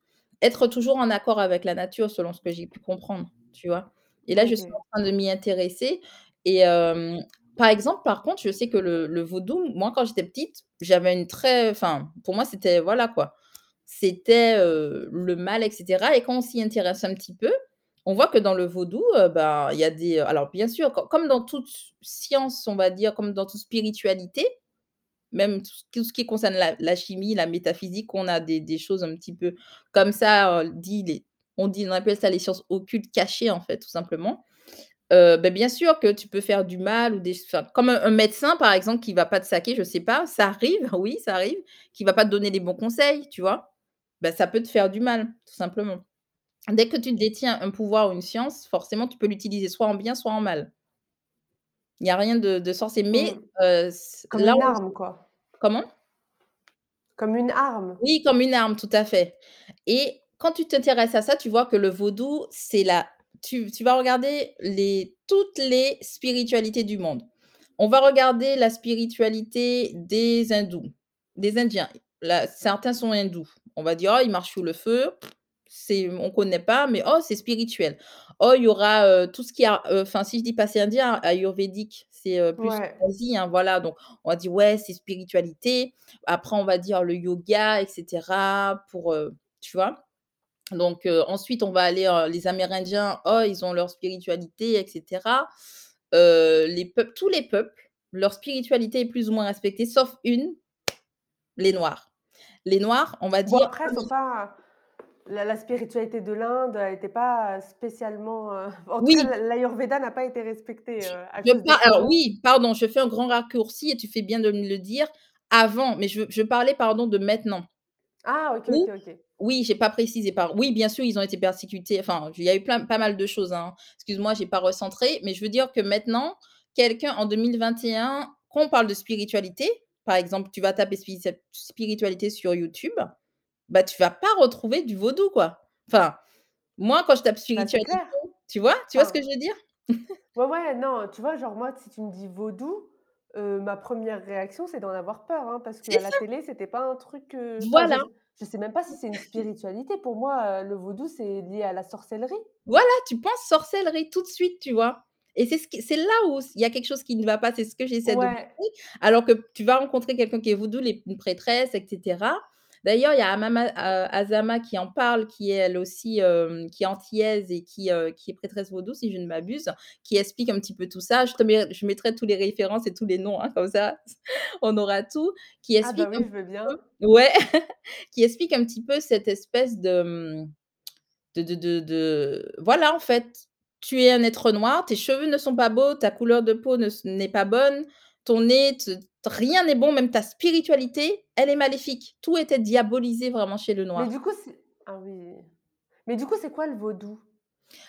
Speaker 2: être toujours en accord avec la nature selon ce que j'ai pu comprendre, tu vois? Et là, je suis en train de m'y intéresser et par exemple, par contre, je sais que le le vaudou, moi, quand j'étais petite, j'avais une très enfin, pour moi, c'était voilà, quoi, c'était, le mal et cetera et quand on s'y intéresse un petit peu, on voit que dans le vaudou, heu, ben, il y a des alors bien sûr, co comme dans toute science, on va dire, comme dans toute spiritualité, même tout ce qui concerne la chimie, la métaphysique, on a des choses un petit peu comme ça, dit les on dit on appelle ça les sciences occultes cachées, en fait, tout simplement. Heu, beh, bien sûr que tu peux faire du mal ou des comme un un médecin, par exemple, qui va pas te saquer, je sais pas, ça arrive, oui, ça arrive, qui va pas te donner les bons conseils, tu vois? Bah, ça peut te faire du mal, tout simplement. Dès que tu détiens un pouvoir ou une science, forcément, tu peux l'utiliser soit en bien, soit en mal. Il y a rien de de sorcier, mais
Speaker 1: Mmh.
Speaker 2: heu, c
Speaker 1: Comme
Speaker 2: là
Speaker 1: une arme, quoi?
Speaker 2: comment?
Speaker 1: Comme une arme?
Speaker 2: Oui, comme une arme, tout à fait et quand tu t'intéresses à ça, tu vois que le vaudou, c'est la tu tu vas regarder les toutes les spiritualités du monde. On va regarder la spiritualité des hindous, des indiens. Là, certains sont hindous. On va dire: «Oh, ils marchent sous le feu, c'est on connaît pas, mais oh, c'est spirituel». Oh, il y aura, heu, tout ce qui a, heu, enfin, si je dis pas c'est indien, ayurvédique, c'est, heu, plus
Speaker 1: Ouais.
Speaker 2: Asie, hein, voilà, donc on va dire: «Ouais, c'est spiritualité». Après, on va dire le yoga et cetera pour, tu vois? Donc ensuite, on va aller, les Amérindiens, oh, ils ont leur spiritualité et cetera. Heu, les peuples tous les peuples, leur spiritualité est plus ou moins respectée, sauf une, les Noirs. Les Noirs, on va
Speaker 1: Bon,
Speaker 2: dire
Speaker 1: après, faut pas la la spiritualité de l'Inde, elle était pas spécialement, heu en tout cas,
Speaker 2: oui,
Speaker 1: l'A l'Ayurveda n'a pas été respecté,
Speaker 2: je
Speaker 1: heu, à
Speaker 2: je
Speaker 1: cause des
Speaker 2: par alors oui, pardon, je fais un grand raccourci et tu fais bien de me le dire, avant, mais je je parlais, pardon, de maintenant.
Speaker 1: Ah OK, OK, OK.
Speaker 2: oui, j'ai pas précisé par oui, bien sûr, ils ont été persécutés, enfin, il y a eu plein pas mal de choses, hein. Excuse-moi, j'ai pas recentré, mais je veux dire que maintenant, quelqu'un en 2021, quand on parle de spiritualité, par exemple, tu vas taper spiritua spiritualité sur YouTube, bah, tu vas pas retrouver du vaudou, quoi. Enfin, moi, quand je tape
Speaker 1: Bah,
Speaker 2: spiritualité,
Speaker 1: clair.
Speaker 2: tu vois? Tu vois ce que je veux dire?
Speaker 1: Ouais, ouais, non, tu vois, genre, moi, si tu me dis vaudou, heu, ma première réaction, c'est d'en avoir peur, hein, parce
Speaker 2: C'est
Speaker 1: qu'à la télé, c'était pas un truc, heu enfin, je
Speaker 2: voilà.
Speaker 1: je sais même pas si c'est une spiritualité. Pour moi, heu, le vaudou, c'est lié à la sorcellerie.
Speaker 2: Voilà, tu penses sorcellerie tout de suite, tu vois? Et c'est ce là où il y a quelque chose qui ne va pas, c'est ce que j'essaie de montrer, alors que tu vas rencontrer quelqu'un qui est voodoo, les une prêtresse et cetera. D'ailleurs, il y a Amama heu, Azama qui en parle, qui est elle aussi, hem, qui est antillaise et qui, heu, qui est prêtresse vaudou, si je ne m'abuse, qui explique un petit peu tout ça. Je te mets je mettrai tous les références et tous les noms, hein, comme ça, on aura tout, qui
Speaker 1: Ah bah
Speaker 2: explique un
Speaker 1: oui, je veux
Speaker 2: peu
Speaker 1: bien.
Speaker 2: ouais, qui explique un petit peu cette espèce de, mmh de de de de voilà, en fait, tu es un être noir, tes cheveux ne sont pas beaux, ta couleur de peau ne s n'est pas bonne, ton nez, te rien n'est bon, même ta spiritualité, elle est maléfique. Tout était diabolisé vraiment chez le
Speaker 1: Mais
Speaker 2: noir.
Speaker 1: du coup, c'est ah oui. Mais du coup, c'est quoi le vaudou?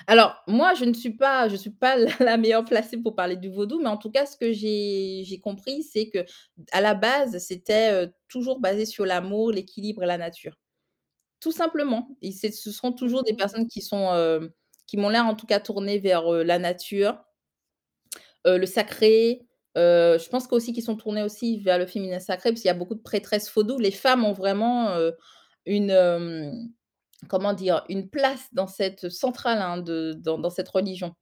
Speaker 2: Alors, moi, je ne suis pas je suis pas la meilleure placée pour parler du vaudou, mais en tout cas, ce que j'ai j'ai compris, c'est qu'à la base, c'était, heu, toujours basé sur l'amour, l'équilibre et la nature. Tout simplement et c'est ce seront toujours des
Speaker 1: Mmh.
Speaker 2: personnes qui sont, heu, qui m'ont l'air en tout cas tournées vers, heu, la nature, le sacré, heu, je pense qu'aussi qu'ils sont tournés aussi vers le féminin sacré, parce qu'il y a beaucoup de prêtresses vaudou. Les femmes ont vraiment, heu, une, hem, comment dire? Une place dans cette centrale, hein, de dans dans cette religion.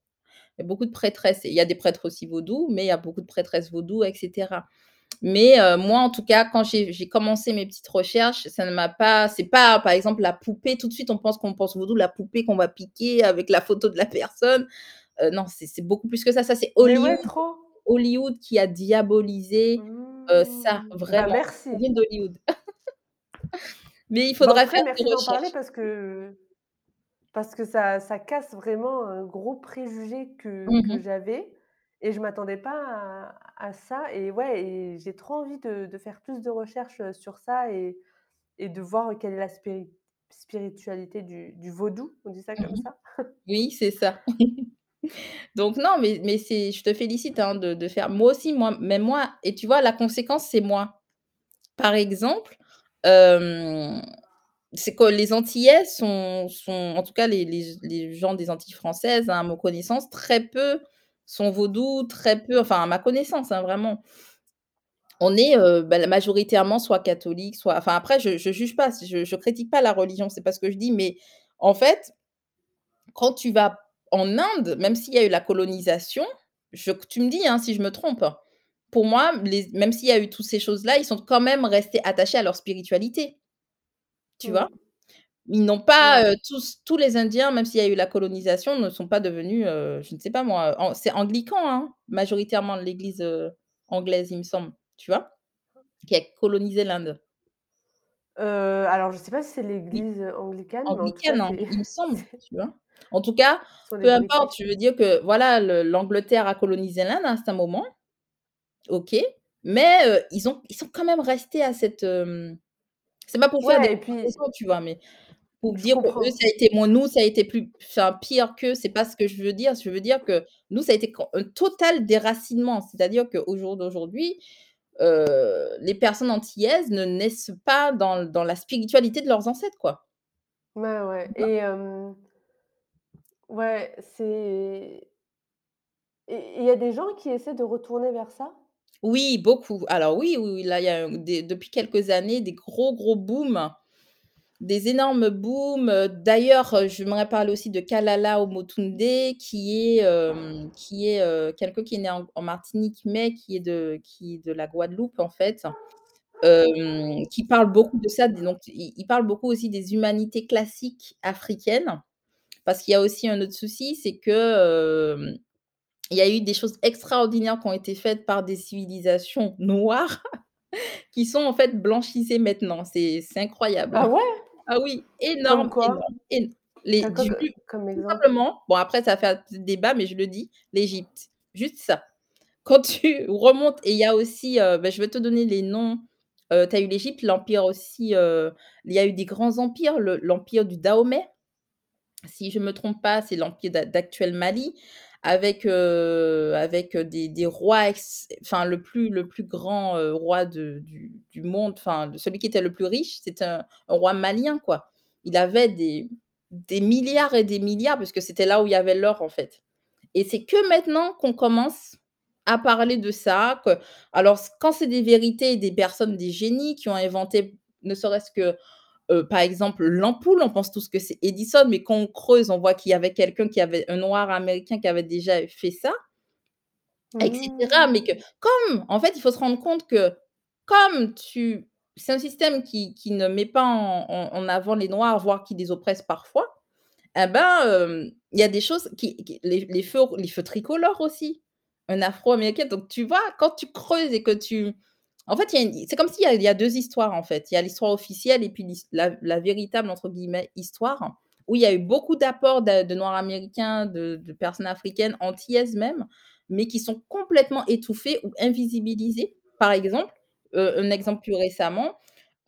Speaker 2: Il y a beaucoup de prêtresses et il y a des prêtres aussi vaudous, mais il y a beaucoup de prêtresses vaudou et cetera. Mais heu, moi, en tout cas, quand j'ai j'ai commencé mes petites recherches, ça ne m'a pas c'est pas, par exemple, la poupée, tout de suite, on pense qu'on pense vaudou, la poupée qu'on va piquer avec la photo de la personne. Heu, non, c'est c'est beaucoup plus que ça. Ça, c'est
Speaker 1: Mais
Speaker 2: Hollywood
Speaker 1: ouais, trop.
Speaker 2: Hollywood qui a diabolisé, heu, ça,
Speaker 1: Mmh. Bah,
Speaker 2: vraiment. Ça
Speaker 1: merci.
Speaker 2: d'Hollywood. Mais il
Speaker 1: Bah,
Speaker 2: faudrait
Speaker 1: tout cas,
Speaker 2: faire des
Speaker 1: merci parler
Speaker 2: recherches.
Speaker 1: parce que parce que ça ça casse vraiment un gros préjugé que
Speaker 2: Mmh
Speaker 1: que j'avais et je m'attendais pas à à ça et ouais et j'ai trop envie de de faire plus de recherches, heu, sur ça et et de voir quelle est la spiri spiritualité du du vaudou, on dit ça
Speaker 2: Mmh
Speaker 1: comme ça?
Speaker 2: Oui, c'est ça. Donc non, mais mais c'est je te félicite, hein, de faire moi aussi, moi même moi et tu vois, la conséquence, c'est moi. Par exemple, c'est que les antillaises sont sont en tout cas les les gens des Antilles françaises, hein, à ma connaissance, très peu sont vaudous, très peu enfin à ma connaissance, hein, vraiment. On est, heu, bah, majoritairement soit catholique, soit enfin après je je juge pas, je je critique pas la religion, c'est pas ce que je dis, mais en fait, quand tu vas en Inde, même s'il y a eu la colonisation, je tu me dis, hein, si je me trompe, hein, pour moi, les même s'il y a eu toutes ces choses-là, ils sont quand même restés attachés à leur spiritualité, tu vois? Ils n'ont pas, heu, tous tous les Indiens, même s'il y a eu la colonisation, ne sont pas devenus, heu, je ne sais pas moi, an c'est anglican, hein, majoritairement l'église, heu, anglaise, il me semble, tu vois? Qui a colonisé l'Inde.
Speaker 1: Alors je sais pas si c'est l'église, anglicane, mais en tout cas,
Speaker 2: anglicane, hein,
Speaker 1: c'est
Speaker 2: il me semble, tu vois? En tout cas, peu importe, je veux dire que voilà, le l'Angleterre a colonisé l'Inde à un certain moment, OK, mais heu, ils ont ils sont quand même restés à cette, hem c'est pas pour faire des
Speaker 1: puis
Speaker 2: tu vois? Mais pour
Speaker 1: je
Speaker 2: dire que eux, ça a été moins nous, ça a été plus enfin pire qu'eux, c'est pas ce que je veux dire. Je veux dire que nous, ça a été un total déracinement. C'est-à-dire qu'au jour d'aujourd'hui, heu, les personnes antillaises ne naissent pas dans dans la spiritualité de leurs ancêtres, quoi.
Speaker 1: Ouais, ouais
Speaker 2: vois?
Speaker 1: et ouais, c'est il y a des gens qui essaient de retourner vers ça?
Speaker 2: Oui, beaucoup. Alors oui, oui, là, il y a depuis quelques années, des gros, gros booms, des énormes booms, heu, d'ailleurs, heu, j'aimerais parler aussi de Kalala Omotunde qui est, qui est, quelqu'un qui est né en Martinique, mais qui est de la Guadeloupe, en fait, qui parle beaucoup de ça, donc il parle beaucoup aussi des humanités classiques africaines. Parce qu'il y a aussi un autre souci, c'est que, il y a eu des choses extraordinaires qui ont été faites par des civilisations noires qui sont en fait blanchissées maintenant. C'est incroyable.
Speaker 1: Ah ouais?
Speaker 2: Ah oui,
Speaker 1: Comme
Speaker 2: énorme,
Speaker 1: quoi?
Speaker 2: énorme, éno les du plus
Speaker 1: comme
Speaker 2: tout
Speaker 1: exemple?
Speaker 2: simplement, bon après ça fait un débat, mais je le dis, l'Égypte. Juste ça. Quand tu remontes et il y a aussi, heu, bah, je vais te donner les noms, heu, tu as eu l'Égypte, l'empire aussi, heu, il y a eu des grands empires, le l'empire du Dahomey, si je me trompe pas, c'est l'empire d'a d'actuel Mali avec, heu, avec, heu, des des rois enfin le plus le plus grand, heu, roi de du monde, enfin celui qui était le plus riche, c'était un un roi malien, quoi. Il avait des des milliards et des milliards parce que c'était là où il y avait l'or, en fait et c'est que maintenant qu'on commence à parler de ça, que alors quand c'est des vérités, des personnes, des génies qui ont inventé ne serait-ce que Heu, par exemple, l'ampoule, on pense tous que c'est Edison, mais quand on creuse, on voit qu'il y avait quelqu'un qui avait un noir américain qui avait déjà fait ça et cetera. Mais que comme en fait, il faut se rendre compte que comme tu c'est un système qui qui ne met pas en en en avant les noirs, voire qui les oppresse parfois, et ben, hem, il y a des choses qui qui les les feux les feux tricolores aussi, un afro-américain. Donc tu vois, quand tu creuses et que tu en fait, c'est comme s'il y y a 2 histoires, en fait. Il y a l'histoire officielle et puis la «véritable» entre guillemets «histoire», où il y a eu beaucoup d'apports de noirs américains, de personnes africaines, antillaises même, mais qui sont complètement étouffés ou invisibilisés. Par exemple, heu, un exemple plus récemment,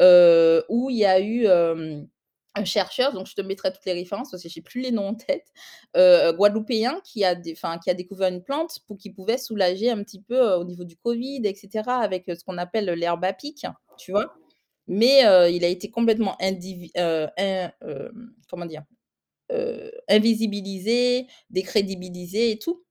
Speaker 2: heu, où il y a eu, hem un chercheur, donc je te mettrai toutes les références parce que j'ai plus les noms en tête, heu, guadeloupéen qui a qui a découvert une plante pour qui pouvait soulager un petit peu, heu, au niveau du covid et cetera avec, heu, ce qu'on appelle l'herbe à pic, tu vois? Mais, il a été complètement indivi in comment invisibilisé, décrédibilisé et tout.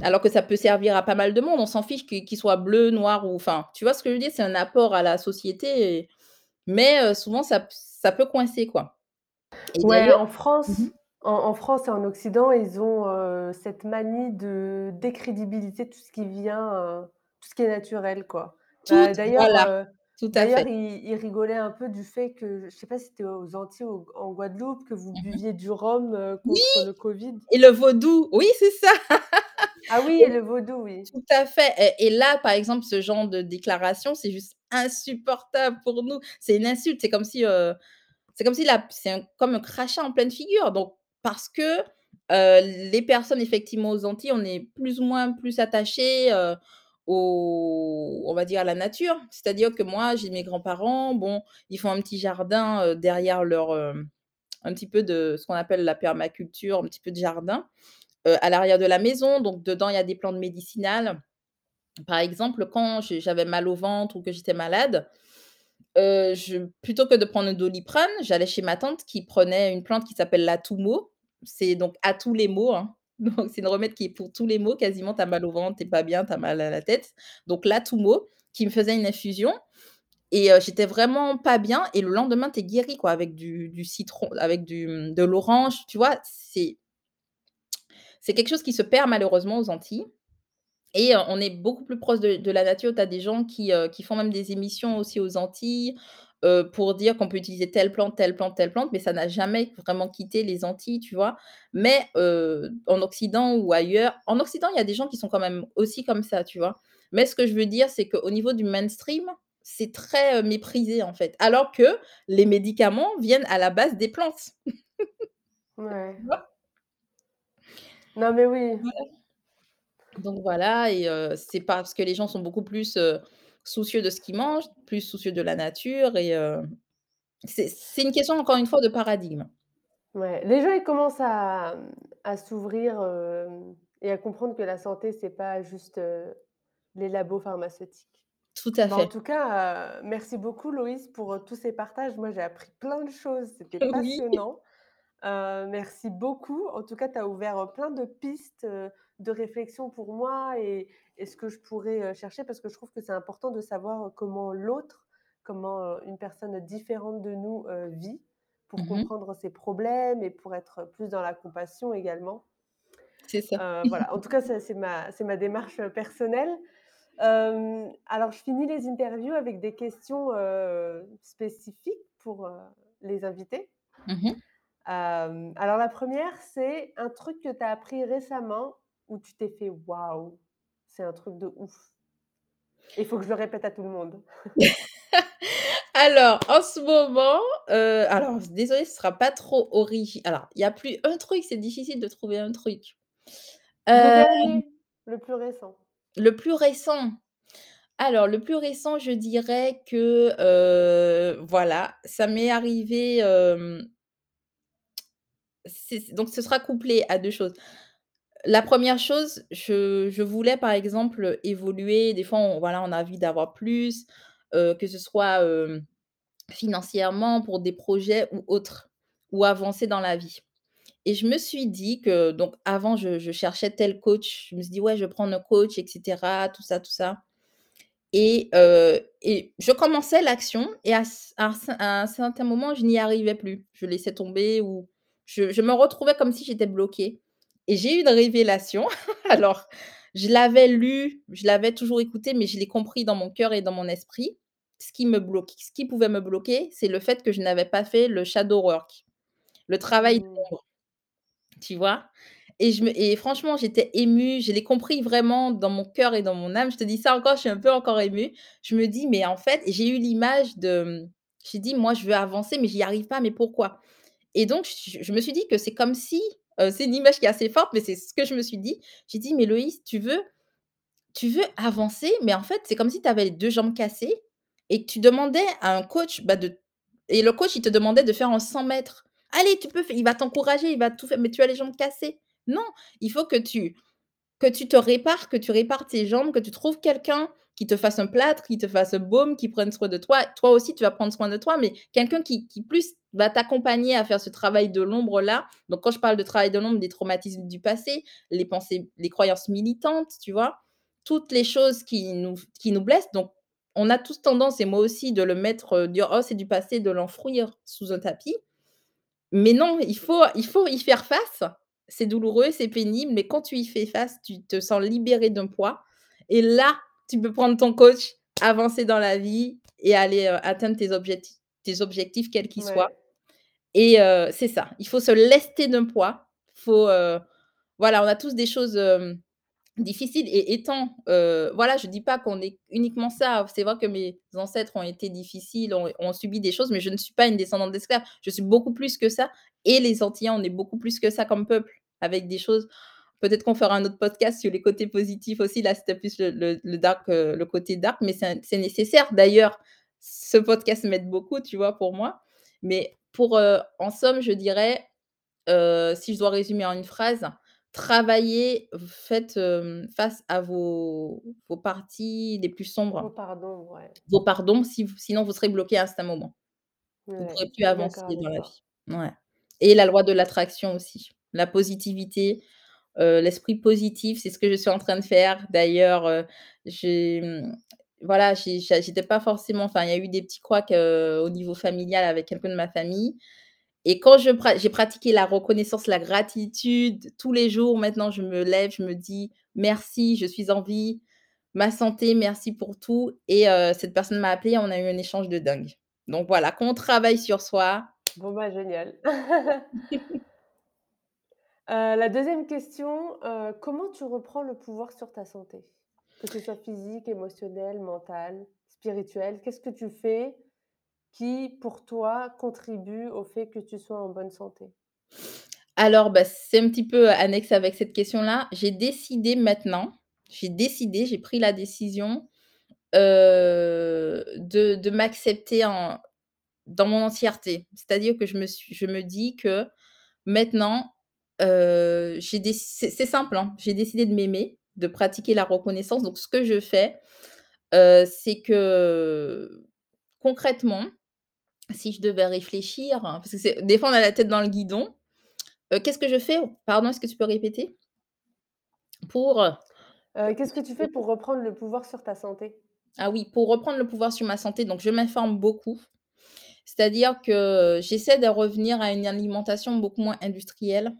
Speaker 2: Alors que ça peut servir à pas mal de monde, on s'en fiche qu'il soit bleu, noir ou enfin, tu vois ce que je veux dire? C'est un apport à la société mais, souvent ça ça peut coincer, quoi. Et
Speaker 1: Ouais, en
Speaker 2: mmh.
Speaker 1: France en en France et en Occident, ils ont, heu, cette manie de décrédibiliser tout ce qui vient, heu, tout ce qui est naturel, quoi.
Speaker 2: Toutes
Speaker 1: d'ailleurs,
Speaker 2: voilà, à
Speaker 1: d'ailleurs,
Speaker 2: fait.
Speaker 1: ils ils rigolaient un peu du fait que je sais pas si c'était aux Antilles ou en Guadeloupe, que vous
Speaker 2: Mmh mh.
Speaker 1: buviez du rhum, heu,
Speaker 2: Oui!
Speaker 1: contre le covid.
Speaker 2: Et le vaudou, oui, c'est ça!
Speaker 1: Ah oui, le vaudou, oui.
Speaker 2: Tout à fait et et là, par exemple, ce genre de déclaration, c'est juste insupportable pour nous. C'est une insulte, c'est comme si, heu, c'est comme si la c'est un comme un crachat en pleine figure, donc parce que, heu, les personnes effectivement aux Antilles, on est plus ou moins plus attachés, heu, au on va dire à la nature. C'est-à-dire que moi, j'ai mes grands-parents, bon, ils font un petit jardin, derrière leur, un petit peu de ce qu'on appelle la permaculture, un petit peu de jardin, à l'arrière de la maison, donc dedans, il y a des plantes médicinales. Par exemple, quand j'avais mal au ventre ou que j'étais malade, je plutôt que de prendre un Doliprane, j'allais chez ma tante qui prenait une plante qui s'appelle l'Atoumo. C'est donc à tous les maux, hein, c'est une remède qui est pour tous les maux quasiment. Tu mal au ventre, tu pas bien, tu as mal à la tête, donc l'Atoumo qui me faisait une infusion et heu, j'étais vraiment pas bien et le lendemain, tu es guéri, quoi, avec du citron, avec de l'orange, tu vois? C'est quelque chose qui se perd malheureusement aux Antilles et on est beaucoup plus proche de de la nature. Tu as des gens qui, qui font même des émissions aussi aux Antilles, pour dire qu'on peut utiliser telle plante, telle plante, telle plante, mais ça n'a jamais vraiment quitté les Antilles, tu vois? Mais, en Occident ou ailleurs en Occident, il y a des gens qui sont quand même aussi comme ça, tu vois? Mais ce que je veux dire, c'est qu'au niveau du mainstream, c'est très, méprisé, en fait, alors que les médicaments viennent à la base des plantes.
Speaker 1: Ouais. Non, mais oui.
Speaker 2: Donc voilà et heu, c'est parce que les gens sont beaucoup plus, heu, soucieux de ce qu'ils mangent, plus soucieux de la nature et heu, c'est c'est une question encore une fois de paradigme.
Speaker 1: Ouais, les gens, ils commencent à, mmh, à s'ouvrir, hem et à comprendre que la santé, c'est pas juste, heu, les labos pharmaceutiques.
Speaker 2: Tout à
Speaker 1: Bah, en
Speaker 2: fait.
Speaker 1: tout cas, heu, merci beaucoup Loïse pour, heu, tous ces partages. Moi, j'ai appris plein de choses, c'était
Speaker 2: Oui.
Speaker 1: passionnant. Heu, merci beaucoup. En tout cas, tu as ouvert, heu, plein de pistes, heu, de réflexion pour moi et et ce que je pourrais, heu, chercher parce que je trouve que c'est important de savoir, heu, comment l'autre, comment, heu, une personne différente de nous, vit pour
Speaker 2: Mmh mh.
Speaker 1: comprendre ses problèmes et pour être plus dans la compassion également.
Speaker 2: C'est ça.
Speaker 1: Voilà, en tout cas, c'est ma ma démarche, personnelle. Alors je finis les interviews avec des questions, spécifiques pour, les invités.
Speaker 2: Mmh
Speaker 1: alors la première, c'est un truc que tu as appris récemment où tu t'es fait: «Waouh, c'est un truc de ouf» il faut que je le répète à tout le monde.
Speaker 2: Alors, en ce moment, heu, alors désolée, ce sera pas trop origi alors, il y a plus un truc, c'est difficile de trouver un truc.
Speaker 1: Dernier, le plus récent.
Speaker 2: le plus récent, alors le plus récent, je dirais que, heu, voilà, ça m'est arrivé, donc ce sera couplé à 2 choses. La 1re chose, je voulais par exemple, évoluer. Des fois, on voilà, on a envie d'avoir plus, heu, que ce soit, hem, financièrement, pour des projets ou autres, ou avancer dans la vie et je me suis dit que donc avant, je cherchais tel coach. Je me suis dit: «Ouais, je prendre un coach et cetera», tout ça, tout ça et et je commençais l'action et à un certain moment, je n'y arrivais plus. Je laissais tomber ou je je me retrouvais comme si j'étais bloquée et j'ai eu une révélation. Alors, je l'avais lu, je l'avais toujours écouté, mais je l'ai compris dans mon cœur et dans mon esprit. Ce qui me bloque ce qui pouvait me bloquer, c'est le fait que je n'avais pas fait le shadow work, le travail
Speaker 1: Mmh.
Speaker 2: l'ombre. Tu vois? Et je me et franchement, j'étais émue, je l'ai compris vraiment dans mon cœur et dans mon âme. Je te dis ça encore, je suis un peu encore émue. Je me dis: «Mais en fait» j'ai eu l'image de, j'ai dit: «Moi, je veux avancer, mais j'y arrive pas, mais pourquoi?» et donc je me suis dit que c'est comme si, heu, c'est une image qui est assez forte, mais c'est ce que je me suis dit. J'ai dit: «Mais Loïs, tu veux tu veux avancer, mais en fait, c'est comme si tu avais les 2 jambes cassées et que tu demandais à un coach, bah, de et le coach, il te demandait de faire en 100 mètres. «Allez, tu peux fai» il va t'encourager, il va tout faire, mais tu as les jambes cassées. Non, il faut que tu que tu te répares, que tu répares tes jambes, que tu trouves quelqu'un qui te fasse un plâtre, qui te fasse un baume, qui prenne soin de toi. Toi aussi, tu vas prendre soin de toi, mais quelqu'un qui qui plus va t'accompagner à faire ce travail de l'ombre-là. Donc quand je parle de travail de l'ombre, des traumatismes du passé, les pensées, les croyances militantes, tu vois? Toutes les choses qui nous qui nous blessent. Donc on a tous tendance, et moi aussi, de le mettre, heu, dire: «Oh, c'est du passé», de l'enfouir sous un tapis. Mais non, il faut il faut y faire face. C'est douloureux, c'est pénible, mais quand tu y fais face, tu te sens libéré d'un poids et là, tu peux prendre ton coach, avancer dans la vie et aller, heu, atteindre tes objectifs tes objectifs quels qu'ils soient. Et heu, c'est ça, il faut se lester d'un poids. Faut, heu, voilà, on a tous des choses, hem, difficiles et étant, voilà, je dis pas qu'on est uniquement ça. C'est vrai que mes ancêtres ont été difficiles, ont subi des choses, mais je ne suis pas une descendante d'esclaves. Je suis beaucoup plus que ça et les Antillais, on est beaucoup plus que ça comme peuple, avec des choses peut-être qu'on fera un autre podcast sur les côtés positifs aussi. Là, c'était plus le le dark, le côté dark, mais c'est nécessaire. D'ailleurs, ce podcast m'aide beaucoup, tu vois, pour moi. Mais pour, en somme, je dirais, si je dois résumer en une phrase, travaillez, faites, face à vos vos parties les plus
Speaker 1: Vos
Speaker 2: sombres,
Speaker 1: parts d'ombre, ouais.
Speaker 2: vos pardons, si sinon vous serez bloqué à un certain moment. Vous
Speaker 1: Ouais,
Speaker 2: pourrez plus avancer dans la vie. Ouais et la loi de l'attraction aussi. La positivité, l'esprit positif, c'est ce que je suis en train de faire. D'ailleurs, j'ai, mmh, voilà, j'étais pas forcément enfin, il y a eu des petits couacs, heu, au niveau familial avec quelqu'un de ma famille et quand j'ai pratiqué la reconnaissance, la gratitude tous les jours, maintenant je me lève, je me dis: «Merci, je suis en vie, ma santé, merci pour tout» et heu, cette personne m'a appelée, on a eu un échange de dingue. Donc voilà, quand on travaille sur soi
Speaker 1: Bon, bah, génial. Heu, la 2e question, heu, comment tu reprends le pouvoir sur ta santé? Que ce soit physique, émotionnelle, mentale, spirituelle, qu'est-ce que tu fais qui, pour toi, contribue au fait que tu sois en bonne santé?
Speaker 2: Alors, bah, c'est un petit peu annexe avec cette question-là. J'ai décidé maintenant, j'ai décidé, j'ai pris la décision, heu, de de m'accepter en dans mon entièreté. C'est-à-dire que je me suis je me dis que maintenant, c'est c'est simple, hein, j'ai décidé de m'aimer, de pratiquer la reconnaissance. Donc ce que je fais, heu, c'est que concrètement, si je devais réfléchir, parce que c'est des fois on a la tête dans le guidon, heu, qu'est-ce que je fais? Pardon, est-ce que tu peux répéter? Pour, Heu,
Speaker 1: qu'est-ce que tu fais pour reprendre le pouvoir sur ta santé?
Speaker 2: ah oui, pour reprendre le pouvoir sur ma santé, donc je m'informe beaucoup. C'est-à-dire que j'essaie de revenir à une alimentation beaucoup moins industrielle.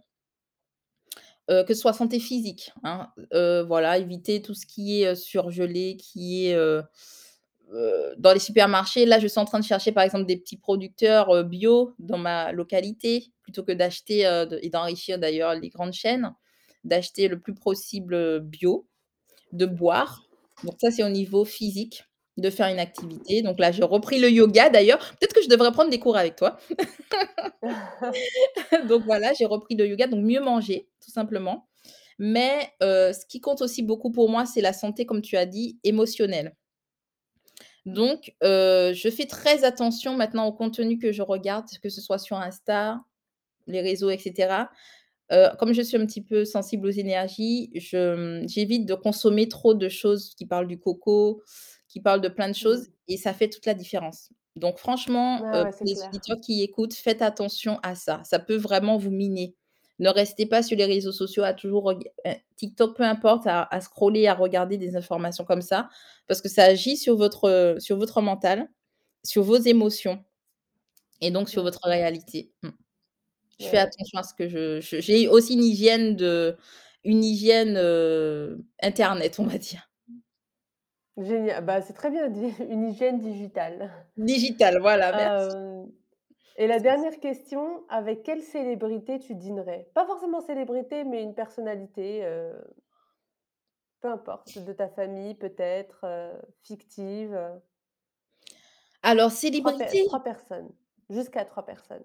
Speaker 2: Que ce soit santé physique, hein, voilà, éviter tout ce qui est, surgelé, qui est, dans les supermarchés. Là, je suis en train de chercher, par exemple, des petits producteurs, bio dans ma localité, plutôt que d'acheter, et d'enrichir d'ailleurs les grandes chaînes, d'acheter le plus possible, bio, de boire. Donc ça, c'est au niveau physique, de faire une activité. Donc là, j'ai repris le yoga d'ailleurs. Peut-être que je devrais prendre des cours avec toi. Donc voilà, j'ai repris le yoga, donc mieux manger, tout simplement. Mais heu, ce qui compte aussi beaucoup pour moi, c'est la santé, comme tu as dit, émotionnelle. Donc heu, je fais très attention maintenant au contenu que je regarde, que ce soit sur Insta, les réseaux et cetera. Heu, comme je suis un petit peu sensible aux énergies, j'évite de consommer trop de choses qui parlent du coco, qui parlent de plein de choses
Speaker 1: Mmh.
Speaker 2: et ça fait toute la différence. Donc franchement,
Speaker 1: Ah ouais, c'est
Speaker 2: les
Speaker 1: clair.
Speaker 2: auditeurs qui écoutent, faites attention à ça. Ça peut vraiment vous miner. Ne restez pas sur les réseaux sociaux à toujours heu, TikTok, peu importe, à à scroller, à regarder des informations comme ça, parce que ça agit sur votre, heu, sur votre mental, sur vos émotions et donc sur votre réalité. Mmh. Je fais attention à ce que je j'ai aussi une hygiène de une hygiène, internet, on va dire.
Speaker 1: Génial, bah, c'est très bien dit, une hygiène digitale.
Speaker 2: Digitale, voilà, merci.
Speaker 1: Hem et la dernière question, avec quelle célébrité tu dînerais? Pas forcément célébrité, mais une personnalité, heu, peu importe, de ta famille peut-être, heu, fictive,
Speaker 2: alors
Speaker 1: 3 pe
Speaker 2: célébrité,
Speaker 1: 3 personnes, jusqu'à 3 personnes.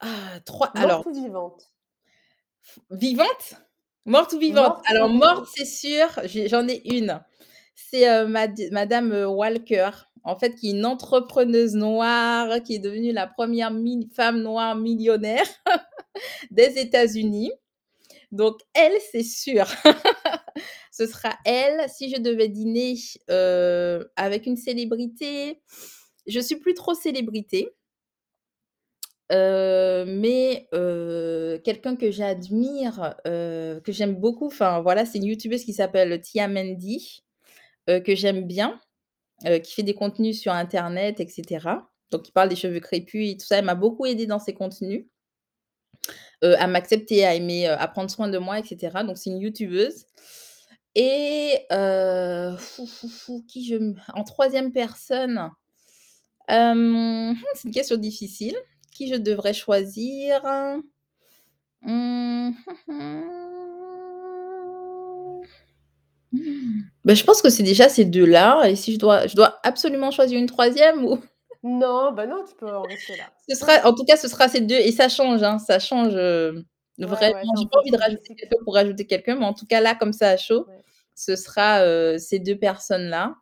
Speaker 2: ah 3 alors
Speaker 1: Morte ou vivante?
Speaker 2: vivante? Morte ou vivante?
Speaker 1: Morte ou
Speaker 2: Alors morte,
Speaker 1: vivante?
Speaker 2: c'est sûr, j'ai j'en ai une. C'est, mad madame, heu, Walker. en fait, qui est une entrepreneuse noire, qui est devenue la première femme noire millionnaire des États-Unis. Donc elle, c'est sûr. Ce sera elle. Si je devais dîner, heu, avec une célébrité, je suis plus trop célébrité. Mais quelqu'un que j'admire, que j'aime beaucoup, enfin voilà, c'est une youtubeuse qui s'appelle Tia Mendy, que j'aime bien, qui fait des contenus sur internet et cetera. Donc qui parle des cheveux crépus et tout ça. Elle m'a beaucoup aidée dans ses contenus. À m'accepter, à aimer, à prendre soin de moi et cetera. Donc c'est une youtubeuse et fou, qui je en 3e personne, c'est une question difficile. Qui je devrais choisir? Mmh, bah, je pense que c'est déjà ces 2-là et si je dois je dois absolument choisir une 3e ou?
Speaker 3: Non, bah, non, tu peux en rester là.
Speaker 2: Ce sera en tout cas, ce sera ces 2 et ça change, hein, ça change,
Speaker 3: Ouais, ouais,
Speaker 2: vraiment. J'ai pas envie de rajouter quelqu'un pour rajouter quelqu'un, mais en tout cas, là, comme ça à chaud,
Speaker 3: Ouais.
Speaker 2: ce sera, heu, ces 2 personnes-là.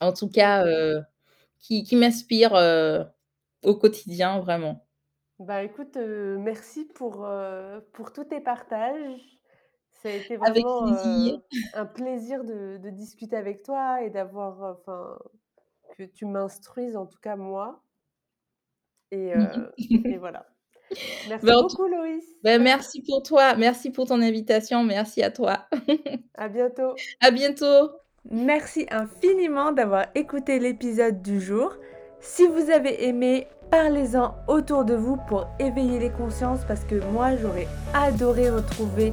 Speaker 2: En tout cas, heu, qui qui m'inspirent, au quotidien, vraiment.
Speaker 3: Bah, écoute, merci pour, pour tous tes partages. Ça a été
Speaker 2: Avec
Speaker 3: vraiment,
Speaker 2: plaisir.
Speaker 3: un plaisir de de discuter avec toi et d'avoir, enfin, que tu m'instruises, en tout cas moi. Et
Speaker 2: Mmh
Speaker 3: et voilà. Merci
Speaker 2: Bah,
Speaker 3: beaucoup Loïs.
Speaker 2: bah, merci pour toi, merci pour ton invitation, merci à toi.
Speaker 3: À bientôt.
Speaker 2: À bientôt.
Speaker 3: Merci infiniment d'avoir écouté l'épisode du jour. Si vous avez aimé, parlez-en autour de vous pour éveiller les consciences parce que moi, j'aurais adoré retrouver